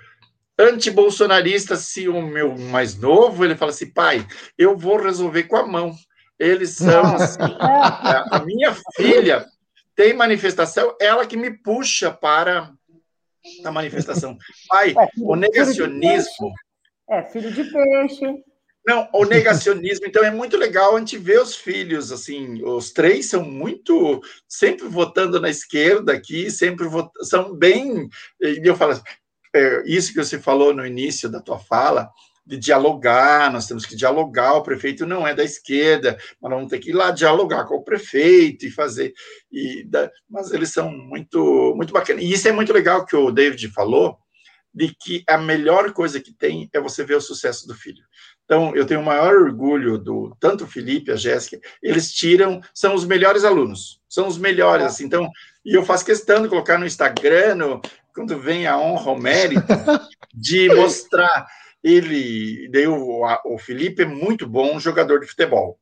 anti-bolsonaristas. Se o meu mais novo, ele fala assim, pai, eu vou resolver com a mão. Eles são assim, a, a minha filha tem manifestação, ela que me puxa para a manifestação. Pai, é, o negacionismo. É, filho de peixe. Não, o negacionismo, então é muito legal a gente ver os filhos, assim, os três são muito, sempre votando na esquerda aqui, sempre vot, são bem, e eu falo, é, isso que você falou no início da tua fala, de dialogar, nós temos que dialogar, o prefeito não é da esquerda, mas vamos ter que ir lá dialogar com o prefeito e fazer, e mas eles são muito, muito bacanas, e isso é muito legal que o David falou, de que a melhor coisa que tem é você ver o sucesso do filho. Então, eu tenho o maior orgulho do tanto o Felipe, a Jéssica, eles tiram, são os melhores alunos, são os melhores, assim, então, e eu faço questão de colocar no Instagram, no, quando vem a honra, o mérito, de mostrar ele, daí o, o Felipe é muito bom jogador de futebol.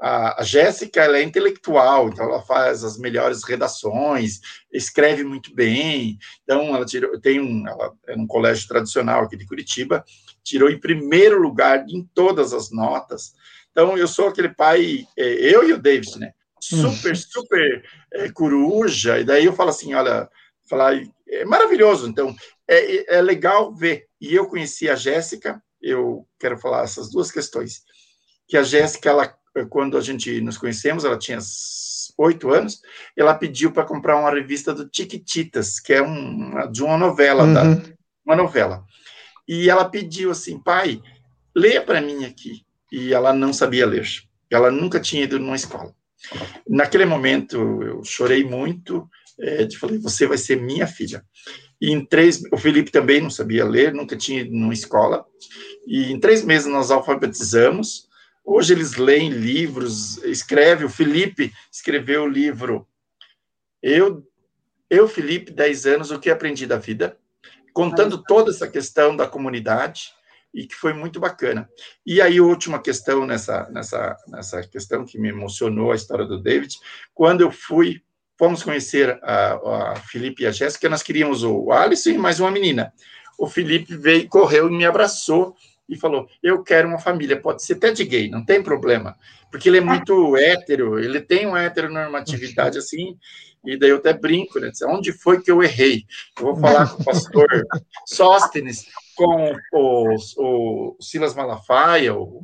A, a Jéssica, ela é intelectual, então ela faz as melhores redações, escreve muito bem. Então, ela tirou, tem um, ela é um colégio tradicional aqui de Curitiba, tirou em primeiro lugar em todas as notas. Então, eu sou aquele pai, é, eu e o David, né? Super, super é, coruja. E daí eu falo assim: olha, falar, é maravilhoso. Então, é, é legal ver. E eu conheci a Jéssica, eu quero falar essas duas questões. Que a Jéssica, ela quando a gente nos conhecemos, ela tinha oito anos, ela pediu para comprar uma revista do Tiquititas, que é um, de uma novela, uhum. da, uma novela. E ela pediu assim, pai, leia para mim aqui. E ela não sabia ler. Ela nunca tinha ido numa escola. Naquele momento, eu chorei muito, é, de falei, você vai ser minha filha. E em três, o Felipe também não sabia ler, nunca tinha ido numa escola. E em três meses nós alfabetizamos, Hoje eles leem livros, escreve, o Felipe escreveu o livro Eu, eu Felipe, 10 anos, o que aprendi da vida, contando toda essa questão da comunidade, e que foi muito bacana. E aí, a última questão nessa, nessa, nessa questão que me emocionou, a história do David, quando eu fui, fomos conhecer a, a Felipe e a Jéssica, nós queríamos o Alisson e mais uma menina. O Felipe veio, correu e me abraçou, e falou: Eu quero uma família, pode ser até de gay, não tem problema, porque ele é muito hétero, ele tem uma heteronormatividade assim, e daí eu até brinco, né? Onde foi que eu errei? Eu vou falar com o pastor Sóstenes, com o, o Silas Malafaia, o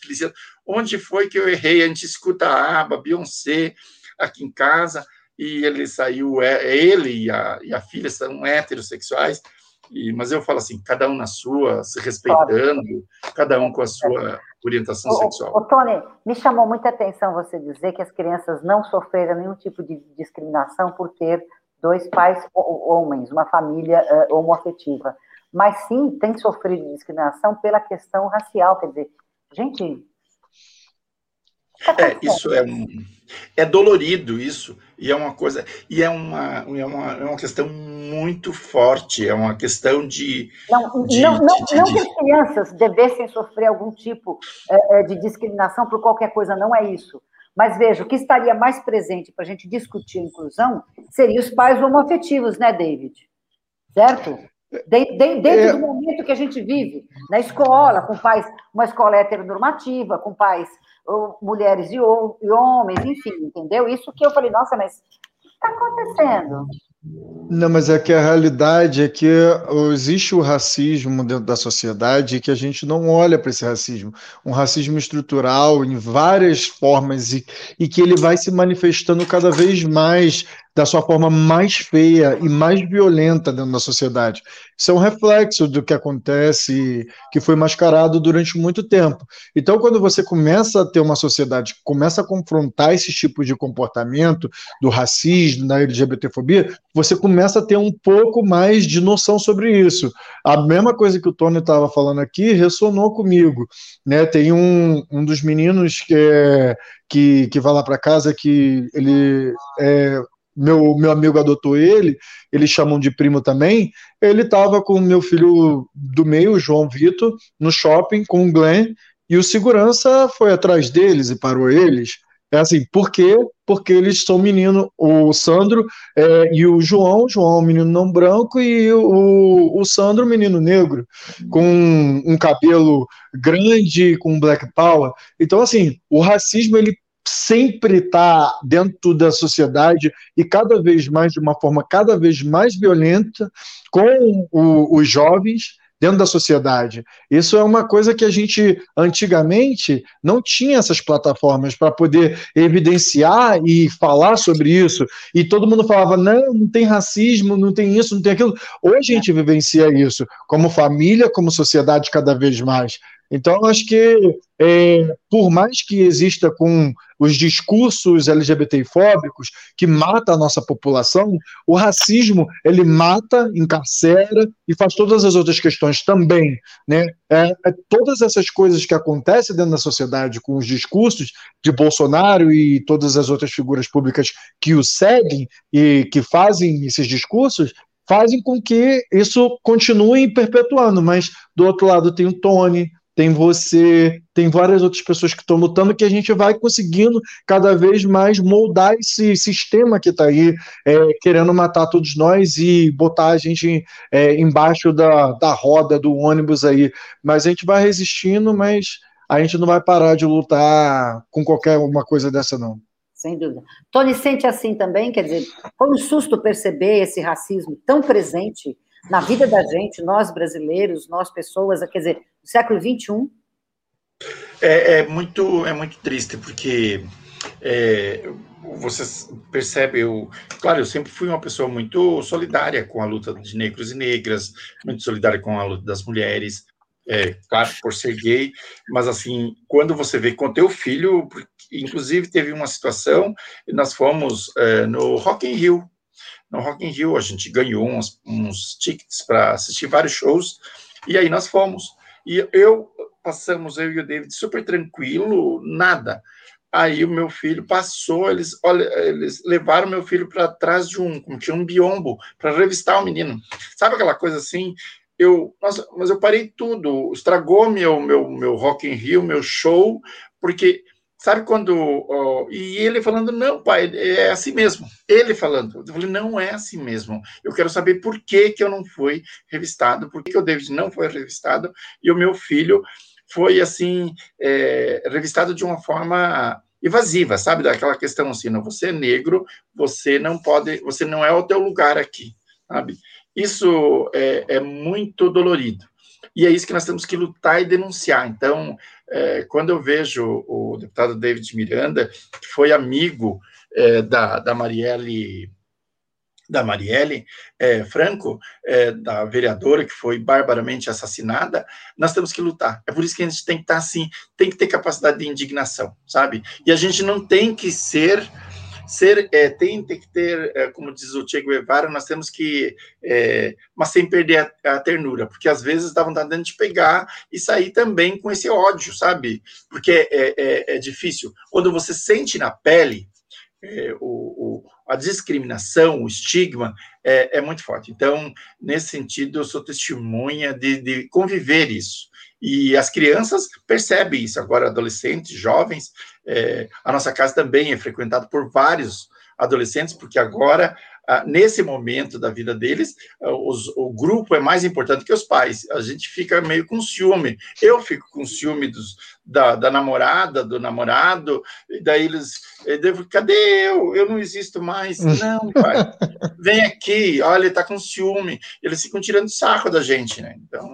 Feliciano, onde foi que eu errei? A gente escuta a aba, Beyoncé, aqui em casa, e ele saiu, é, ele e a, e a filha são heterossexuais, e, mas eu falo assim, cada um na sua, se respeitando, cada um com a sua orientação sexual. Ô, Tony, me chamou muita atenção você dizer que as crianças não sofreram nenhum tipo de discriminação por ter dois pais homens, uma família uh, homoafetiva. Mas sim, tem sofrido discriminação pela questão racial. Quer dizer, gente, é, isso é um, é dolorido isso e é uma coisa e é uma é uma, é uma questão muito forte é uma questão de não de, não, não, de, não que as crianças devessem sofrer algum tipo é, é, de discriminação por qualquer coisa não é isso. Mas veja o que estaria mais presente para a gente discutir a inclusão seria os pais homoafetivos né David? Certo Dentro é... do momento que a gente vive, na escola, com pais, uma escola heteronormativa, com pais mulheres e, e homens, enfim, entendeu? Isso que eu falei, nossa, mas o que está acontecendo? Não, mas é que a realidade é que existe o racismo dentro da sociedade e que a gente não olha para esse racismo. Um racismo estrutural em várias formas e, e que ele vai se manifestando cada vez mais da sua forma mais feia e mais violenta dentro da sociedade. Isso é um reflexo do que acontece, que foi mascarado durante muito tempo. Então, quando você começa a ter uma sociedade que começa a confrontar esse tipo de comportamento, do racismo, da LGBTfobia, você começa a ter um pouco mais de noção sobre isso. A mesma coisa que o Tony estava falando aqui ressonou comigo. Né? Tem um, um dos meninos que, é, que, que vai lá para casa que ele é meu, meu amigo adotou ele, eles chamam de primo também. Ele estava com meu filho do meio, João Vitor, no shopping com o Glenn, e o segurança foi atrás deles e parou eles. É assim, por quê? Porque eles são menino, o Sandro é, e o João, João é um menino não branco e o, o Sandro, menino negro, com um cabelo grande, com black power. Então, assim, o racismo ele sempre está dentro da sociedade e cada vez mais de uma forma cada vez mais violenta com o, os jovens dentro da sociedade. Isso é uma coisa que a gente, antigamente, não tinha essas plataformas para poder evidenciar e falar sobre isso. E todo mundo falava: não, não tem racismo, não tem isso, não tem aquilo. Hoje a gente vivencia isso, como família, como sociedade, cada vez mais. Então, acho que, é, por mais que exista com os discursos LGBTfóbicos que mata a nossa população, o racismo ele mata, encarcera e faz todas as outras questões também, né? É, é, todas essas coisas que acontecem dentro da sociedade com os discursos de Bolsonaro e todas as outras figuras públicas que o seguem e que fazem esses discursos fazem com que isso continue perpetuando, mas do outro lado tem o Tony, tem você, tem várias outras pessoas que estão lutando, que a gente vai conseguindo cada vez mais moldar esse sistema que está aí, é, querendo matar todos nós e botar a gente é, embaixo da, da roda do ônibus aí. Mas a gente vai resistindo, mas a gente não vai parar de lutar com qualquer uma coisa dessa, não. Sem dúvida. Tony sente assim também, quer dizer, foi um susto perceber esse racismo tão presente na vida da gente, nós brasileiros, nós pessoas, quer dizer, do século XXI? É, é muito, é muito triste, porque é, você percebe, eu, claro, eu sempre fui uma pessoa muito solidária com a luta de negros e negras, muito solidária com a luta das mulheres, é, claro, por ser gay, mas assim, quando você vê com teu filho, inclusive teve uma situação, nós fomos é, no Rock in Rio, no Rock in Rio, a gente ganhou uns, uns tickets para assistir vários shows, e aí nós fomos. E eu passamos, eu e o David, super tranquilo, nada. Aí o meu filho passou, eles, olha, eles levaram meu filho para trás de um, tinha um biombo, para revistar o menino. Sabe aquela coisa assim? Eu, nossa, mas eu parei tudo, estragou meu meu meu Rock in Rio, meu show, porque Sabe quando. e ele falando, não, pai, é assim mesmo. Ele falando. Eu falei, não é assim mesmo. Eu quero saber por que, que eu não fui revistado, por que, que o David não foi revistado, e o meu filho foi, assim, é, revistado de uma forma evasiva, sabe? Daquela questão assim, não, você é negro, você não pode, você não é o teu lugar aqui, sabe? Isso é, é muito dolorido. E é isso que nós temos que lutar e denunciar. Então, é, quando eu vejo o deputado David Miranda, que foi amigo é, da, da Marielle da Marielle é, Franco, é, da vereadora que foi barbaramente assassinada, nós temos que lutar. É por isso que a gente tem que estar assim, tem que ter capacidade de indignação, sabe? E a gente não tem que ser ser é, tem, tem que ter, é, como diz o Che Guevara, nós temos que, é, mas sem perder a, a, ternura, porque às vezes dá vontade de pegar e sair também com esse ódio, sabe? Porque é, é, é difícil. Quando você sente na pele é, o, o, a discriminação, o estigma, é, é, muito forte. Então, nesse sentido, eu sou testemunha de, de conviver isso. E as crianças percebem isso, agora adolescentes, jovens. É, a nossa casa também é frequentada por vários adolescentes, porque agora, nesse momento da vida deles, ah, os, o grupo é mais importante que os pais. A gente fica meio com ciúme. Eu fico com ciúme dos, da, da namorada, do namorado, e daí eles. Devo, Cadê eu? Eu não existo mais. Não, pai. Vem aqui, olha, ele está com ciúme. Eles ficam tirando sarro da gente, né? Então.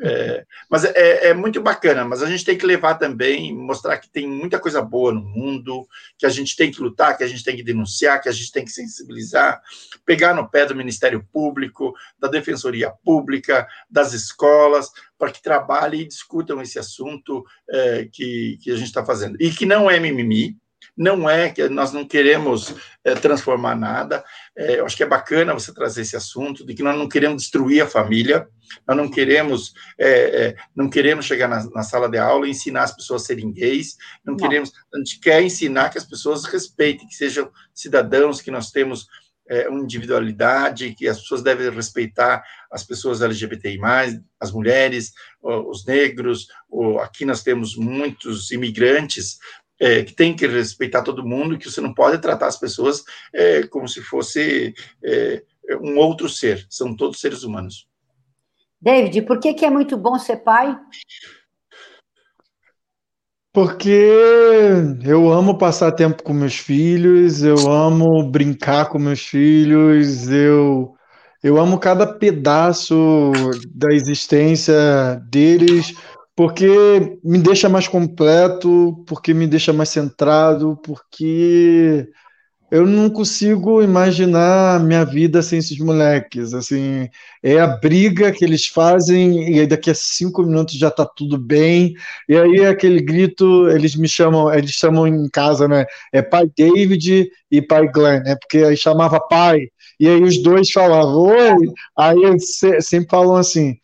É, mas é, é, muito bacana, mas a gente tem que levar também, mostrar que tem muita coisa boa no mundo, que a gente tem que lutar, que a gente tem que denunciar, que a gente tem que sensibilizar, pegar no pé do Ministério Público, da Defensoria Pública, das escolas, para que trabalhem e discutam esse assunto é, que, que a gente está fazendo. E que não é mimimi, não é que nós não queremos é, transformar nada. É, eu acho que é bacana você trazer esse assunto de que nós não queremos destruir a família, nós não queremos é, não queremos chegar na, na, sala de aula e ensinar as pessoas a serem gays, não, não, queremos, a gente quer ensinar que as pessoas respeitem, que sejam cidadãos, que nós temos uma individualidade, que as pessoas devem respeitar as pessoas LGBTI+, as mulheres, os negros, aqui nós temos muitos imigrantes, é, que tem que respeitar todo mundo, que você não pode tratar as pessoas é, como se fosse é, um outro ser. São todos seres humanos. David, por que, que é muito bom ser pai? Porque eu amo passar tempo com meus filhos, eu amo brincar com meus filhos, eu Eu amo cada pedaço da existência deles, porque me deixa mais completo, porque me deixa mais centrado, porque eu não consigo imaginar minha vida sem esses moleques. Assim, é a briga que eles fazem e aí daqui a cinco minutos já tá tudo bem. E aí aquele grito, eles me chamam, eles chamam em casa, né? É pai David e pai Glenn, né? Porque aí chamava pai. E aí os dois falavam, oi. Aí sempre falam assim.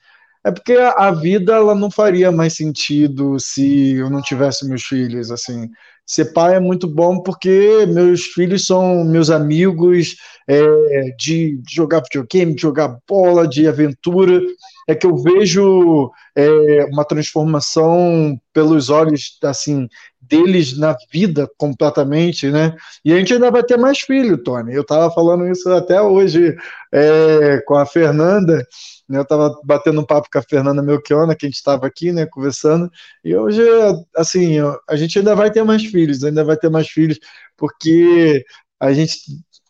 É porque a vida ela não faria mais sentido se eu não tivesse meus filhos, assim ser pai é muito bom porque meus filhos são meus amigos é, de jogar videogame, de jogar bola, de aventura. É que eu vejo é, uma transformação pelos olhos assim deles na vida completamente, né? E a gente ainda vai ter mais filho, Tony. Eu estava falando isso até hoje é, com a Fernanda. Né, eu estava batendo um papo com a Fernanda Melchiona, que a gente estava aqui, né, conversando, e hoje, assim, a gente ainda vai ter mais filhos, ainda vai ter mais filhos, porque a gente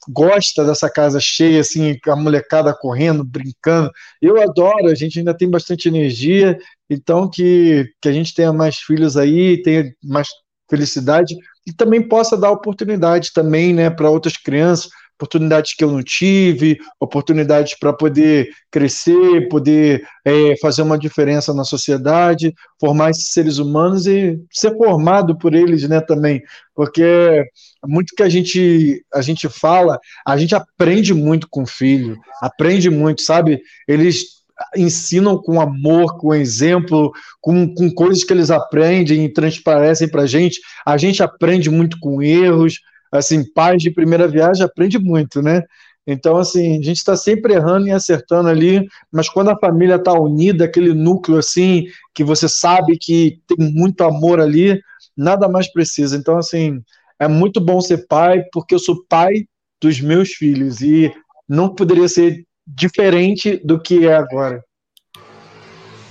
gosta dessa casa cheia, assim, a molecada correndo, brincando. Eu adoro, a gente ainda tem bastante energia, então que, que a gente tenha mais filhos aí, tenha mais felicidade e também possa dar oportunidade também, né, para outras crianças, oportunidades que eu não tive, oportunidades para poder crescer, poder é, fazer uma diferença na sociedade, formar esses seres humanos e ser formado por eles, né, também, porque muito que a gente a gente fala, a gente aprende muito com o filho, aprende muito, sabe? Eles ensinam com amor, com exemplo, com, com coisas que eles aprendem e transparecem para a gente. A gente aprende muito com erros, assim, pais de primeira viagem aprende muito, né? Então, assim, a gente está sempre errando e acertando ali, mas quando a família está unida, aquele núcleo assim, que você sabe que tem muito amor ali, nada mais precisa. Então, assim, é muito bom ser pai, porque eu sou pai dos meus filhos e não poderia ser diferente do que é agora.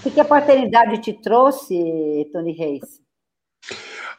O que a paternidade te trouxe, Tony Reis?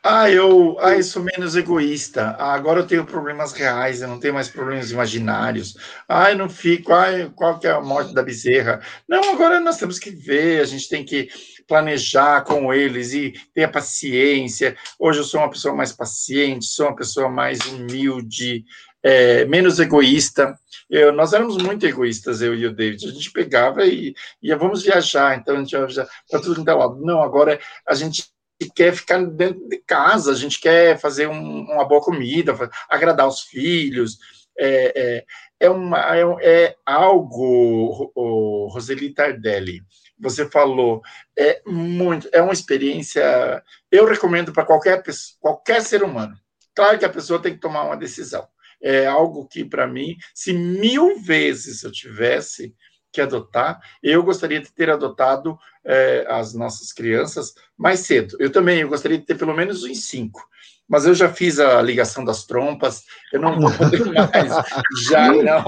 Ah, eu ah, eu sou menos egoísta. Ah, agora eu tenho problemas reais, eu não tenho mais problemas imaginários. Ah, eu não fico, ah, qual que é a morte da bezerra? Não, agora nós temos que ver, a gente tem que planejar com eles e ter a paciência. Hoje eu sou uma pessoa mais paciente, sou uma pessoa mais humilde, é, menos egoísta. Eu, nós éramos muito egoístas, eu e o David. A gente pegava e ia, vamos viajar, então a gente ia viajar para tudo que é lado. Não, agora a gente quer ficar dentro de casa, a gente quer fazer um, uma boa comida, agradar os filhos. É, é, é, uma, é, é algo, o Roseli Tardelli, você falou, é muito, é uma experiência, eu recomendo para qualquer pessoa, qualquer ser humano. Claro que a pessoa tem que tomar uma decisão. É algo que, para mim, se mil vezes eu tivesse que adotar. Eu gostaria de ter adotado é, as nossas crianças mais cedo. Eu também eu gostaria de ter pelo menos uns cinco. Mas eu já fiz a ligação das trompas, eu não vou poder mais. Já não,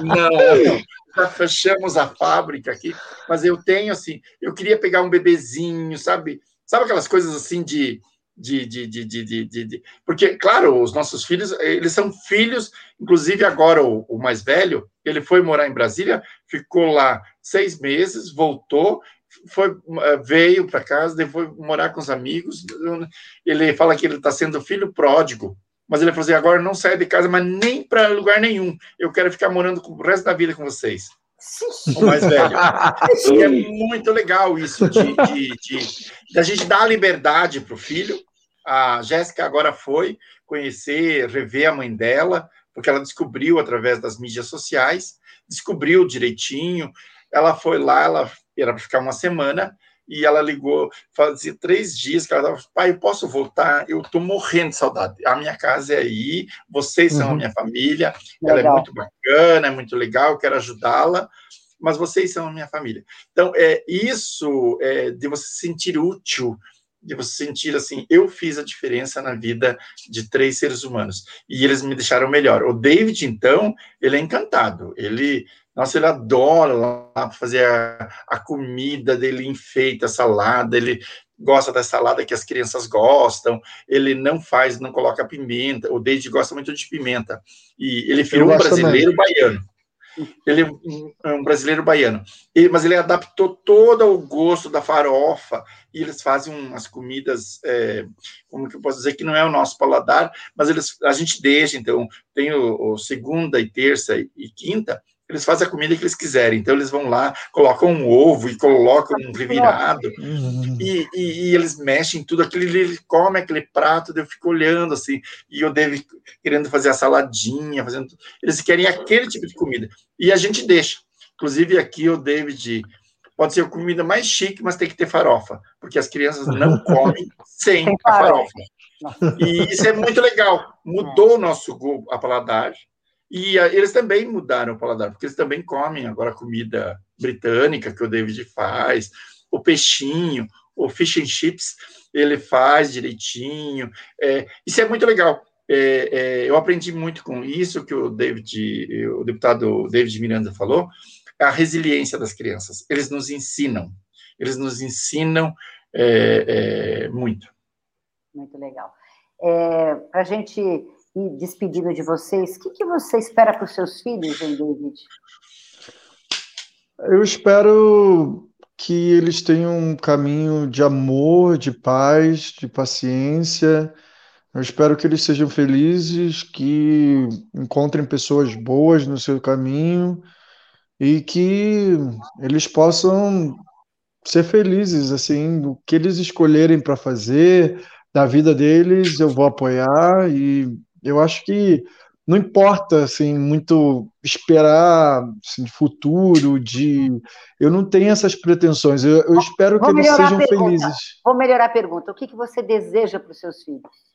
não. Já fechamos a fábrica aqui, mas eu tenho assim, eu queria pegar um bebezinho, sabe? Sabe aquelas coisas assim de de, de, de, de, de, Porque, claro, os nossos filhos, eles são filhos, inclusive agora o, o mais velho, ele foi morar em Brasília, ficou lá seis meses, voltou, foi, eh, veio para casa, depois morar com os amigos. Ele fala que ele está sendo filho pródigo, mas ele falou assim: agora não sai de casa, mas nem para lugar nenhum. Eu quero ficar morando com, o resto da vida com vocês. O mais velho. e é muito legal isso de, de, de, de a gente dar liberdade para o filho, a Jéssica agora foi conhecer, rever a mãe dela, porque ela descobriu através das mídias sociais, descobriu direitinho. Ela foi lá, ela era para ficar uma semana, e ela ligou, fazia três dias que ela estava, pai, eu posso voltar? Eu estou morrendo de saudade. A minha casa é aí, vocês são uhum. a minha família, legal. ela é muito bacana, é muito legal, eu quero ajudá-la, mas vocês são a minha família. Então, é isso é, de você se sentir útil de você sentir assim, eu fiz a diferença na vida de três seres humanos e eles me deixaram melhor. O David, então, ele é encantado. Ele, nossa, ele adora lá fazer a, a comida dele, enfeita a salada, ele gosta da salada que as crianças gostam, ele não faz, não coloca pimenta. O David gosta muito de pimenta e ele virou um brasileiro também. baiano. Ele é um brasileiro baiano, mas ele adaptou todo o gosto da farofa e eles fazem umas comidas, é, como que eu posso dizer, que não é o nosso paladar, mas eles, a gente deixa, então, tem o, o segunda e terça e quinta, eles fazem a comida que eles quiserem. Então, eles vão lá, colocam um ovo e colocam um revirado, uhum. e, e, e, eles mexem tudo aquilo, ele come aquele prato, eu fico olhando assim, e eu devo querendo fazer a saladinha, fazendo. Eles querem aquele tipo de comida. E a gente deixa. Inclusive, aqui o David pode ser a comida mais chique, mas tem que ter farofa, porque as crianças não comem sem a farofa. E isso é muito legal. Mudou o nosso a paladar e uh, eles também mudaram o paladar, porque eles também comem agora comida britânica que o David faz, o peixinho, o fish and chips, ele faz direitinho. É, isso é muito legal. É, é, eu aprendi muito com isso que o David, o deputado David Miranda falou, a resiliência das crianças. Eles nos ensinam, eles nos ensinam é, é, muito. Muito legal. É, Para a gente e despedindo de vocês, o que, que você espera para os seus filhos, hein, David? Eu espero que eles tenham um caminho de amor, de paz, de paciência. Eu espero que eles sejam felizes, que encontrem pessoas boas no seu caminho e que eles possam ser felizes, assim, o que eles escolherem para fazer da vida deles, eu vou apoiar e eu acho que não importa assim muito esperar assim, futuro de eu não tenho essas pretensões. Eu, eu espero Vou que eles sejam felizes. Vou melhorar a pergunta. O que, que você deseja para os seus filhos?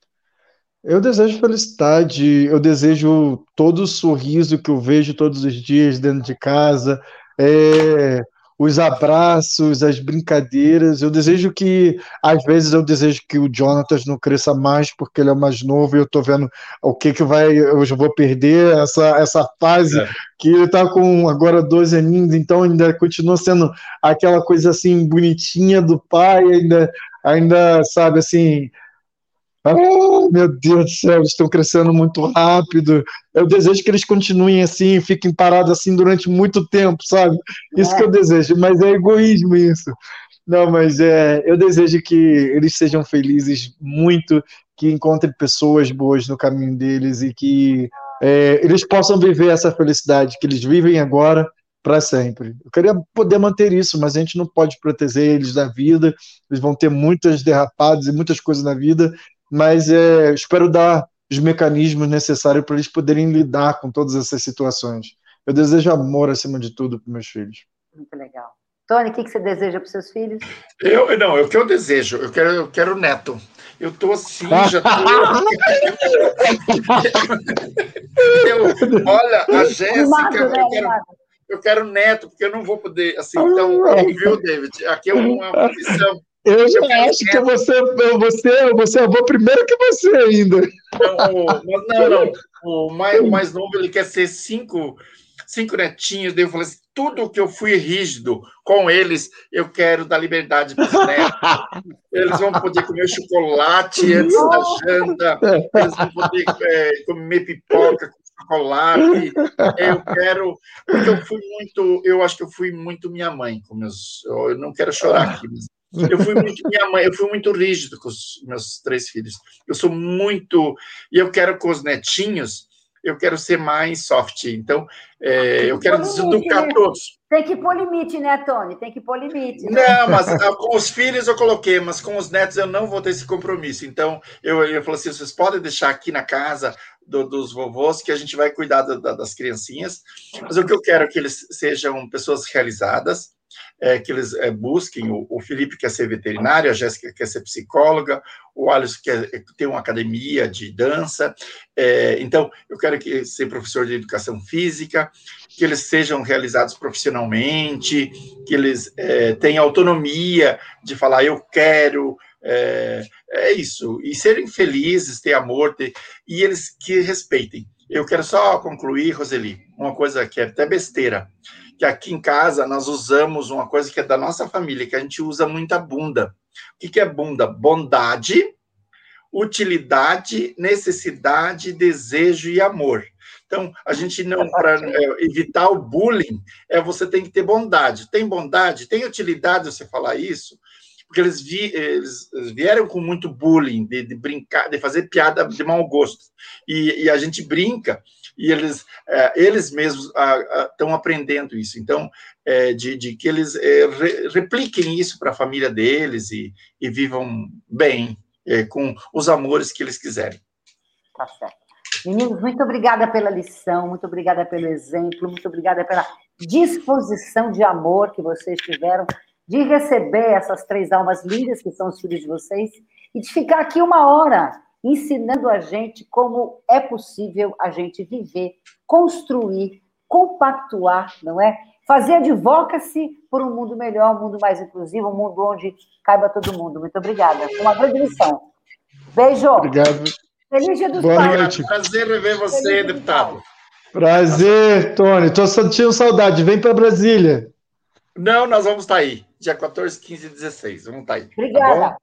Eu desejo felicidade eu desejo todo o sorriso que eu vejo todos os dias dentro de casa. É, os abraços, as brincadeiras. Eu desejo que, às vezes, eu desejo que o Jonatas não cresça mais porque ele é mais novo e eu tô vendo o que que vai, eu já vou perder essa, essa fase é. que ele tá com agora 12 aninhos, então ainda continua sendo aquela coisa assim bonitinha do pai, ainda, ainda sabe assim, Oh, meu Deus do céu, eles estão crescendo muito rápido. Eu desejo que eles continuem assim, fiquem parados assim durante muito tempo, sabe? Isso é. que eu desejo, mas é egoísmo isso. Não, mas é, eu desejo que eles sejam felizes muito, que encontrem pessoas boas no caminho deles e que é, eles possam viver essa felicidade que eles vivem agora para sempre. Eu queria poder manter isso, mas a gente não pode proteger eles da vida. Eles vão ter muitas derrapadas e muitas coisas na vida mas é, espero dar os mecanismos necessários para eles poderem lidar com todas essas situações. Eu desejo amor acima de tudo para meus filhos. Muito legal. Tony, o que, você deseja para os seus filhos? Eu não, o que eu desejo, eu quero, eu quero neto. Eu tô assim, já tô. eu, olha, a Jéssica, eu, né, quero, eu quero neto, porque eu não vou poder, assim, então, viu, David? Aqui é uma condição eu já acho que você, você, você é avô primeiro que você ainda. Não, não, não. O mais, o mais novo ele quer ser cinco, cinco netinhos. Daí eu falei assim: tudo que eu fui rígido com eles, eu quero dar liberdade para os netos. Eles vão poder comer chocolate antes da janta, eles vão poder é, comer pipoca com chocolate. Eu quero, porque eu fui muito, eu acho que eu fui muito minha mãe com meus. Eu não quero chorar aqui, mas eu fui muito minha mãe, eu fui muito rígido com os meus três filhos. Eu sou muito e eu quero com os netinhos, eu quero ser mais soft. Então, é, eu quero deseducar né? todos. Tem que pôr limite, né, Tony? Tem que pôr limite. Né? Não, mas ah, com os filhos eu coloquei, mas com os netos eu não vou ter esse compromisso. Então, eu, eu falei assim: vocês podem deixar aqui na casa do, dos vovôs que a gente vai cuidar da, da, das criancinhas. Mas o que eu quero é que eles sejam pessoas realizadas, é, que eles é, busquem. O, o, Felipe quer ser veterinário, a Jéssica quer ser psicóloga, o Alisson quer ter uma academia de dança. É, então, eu quero que ser professor de educação física, que eles sejam realizados profissionalmente, que eles é, tenham autonomia de falar eu quero. É, é, isso, e serem felizes, ter amor, ter, e eles que respeitem. Eu quero só concluir, Roseli, uma coisa que é até besteira que aqui em casa nós usamos uma coisa que é da nossa família, que a gente usa muita bunda. O que, é bunda? Bondade, utilidade, necessidade, desejo e amor. Então, a gente não, para é, evitar o bullying, é você tem que ter bondade. Tem bondade, tem utilidade você falar isso, porque eles, vi, eles vieram com muito bullying, de, de, brincar, de fazer piada de mau gosto. E, e a gente brinca, e eles, é, eles mesmos estão aprendendo isso. Então, é, de, de, que eles é, re, repliquem isso para a família deles e, e vivam bem, com os amores que eles quiserem. Tá certo. Meninos, muito obrigada pela lição, muito obrigada pelo exemplo, muito obrigada pela disposição de amor que vocês tiveram de receber essas três almas lindas que são os filhos de vocês e de ficar aqui uma hora ensinando a gente como é possível a gente viver, construir, compactuar, não é? Fazer advocacy por um mundo melhor, um mundo mais inclusivo, um mundo onde caiba todo mundo. Muito obrigada. Uma grande lição. Beijo. Obrigado. Feliz dia dos Boa pais. Noite. Prazer rever você, Feliz deputado. Prazer, Tony. Estou sentindo saudade. Vem para Brasília. Não, nós vamos estar tá aí. Dia 14, 15 e 16. Vamos estar tá aí. Obrigada. Tá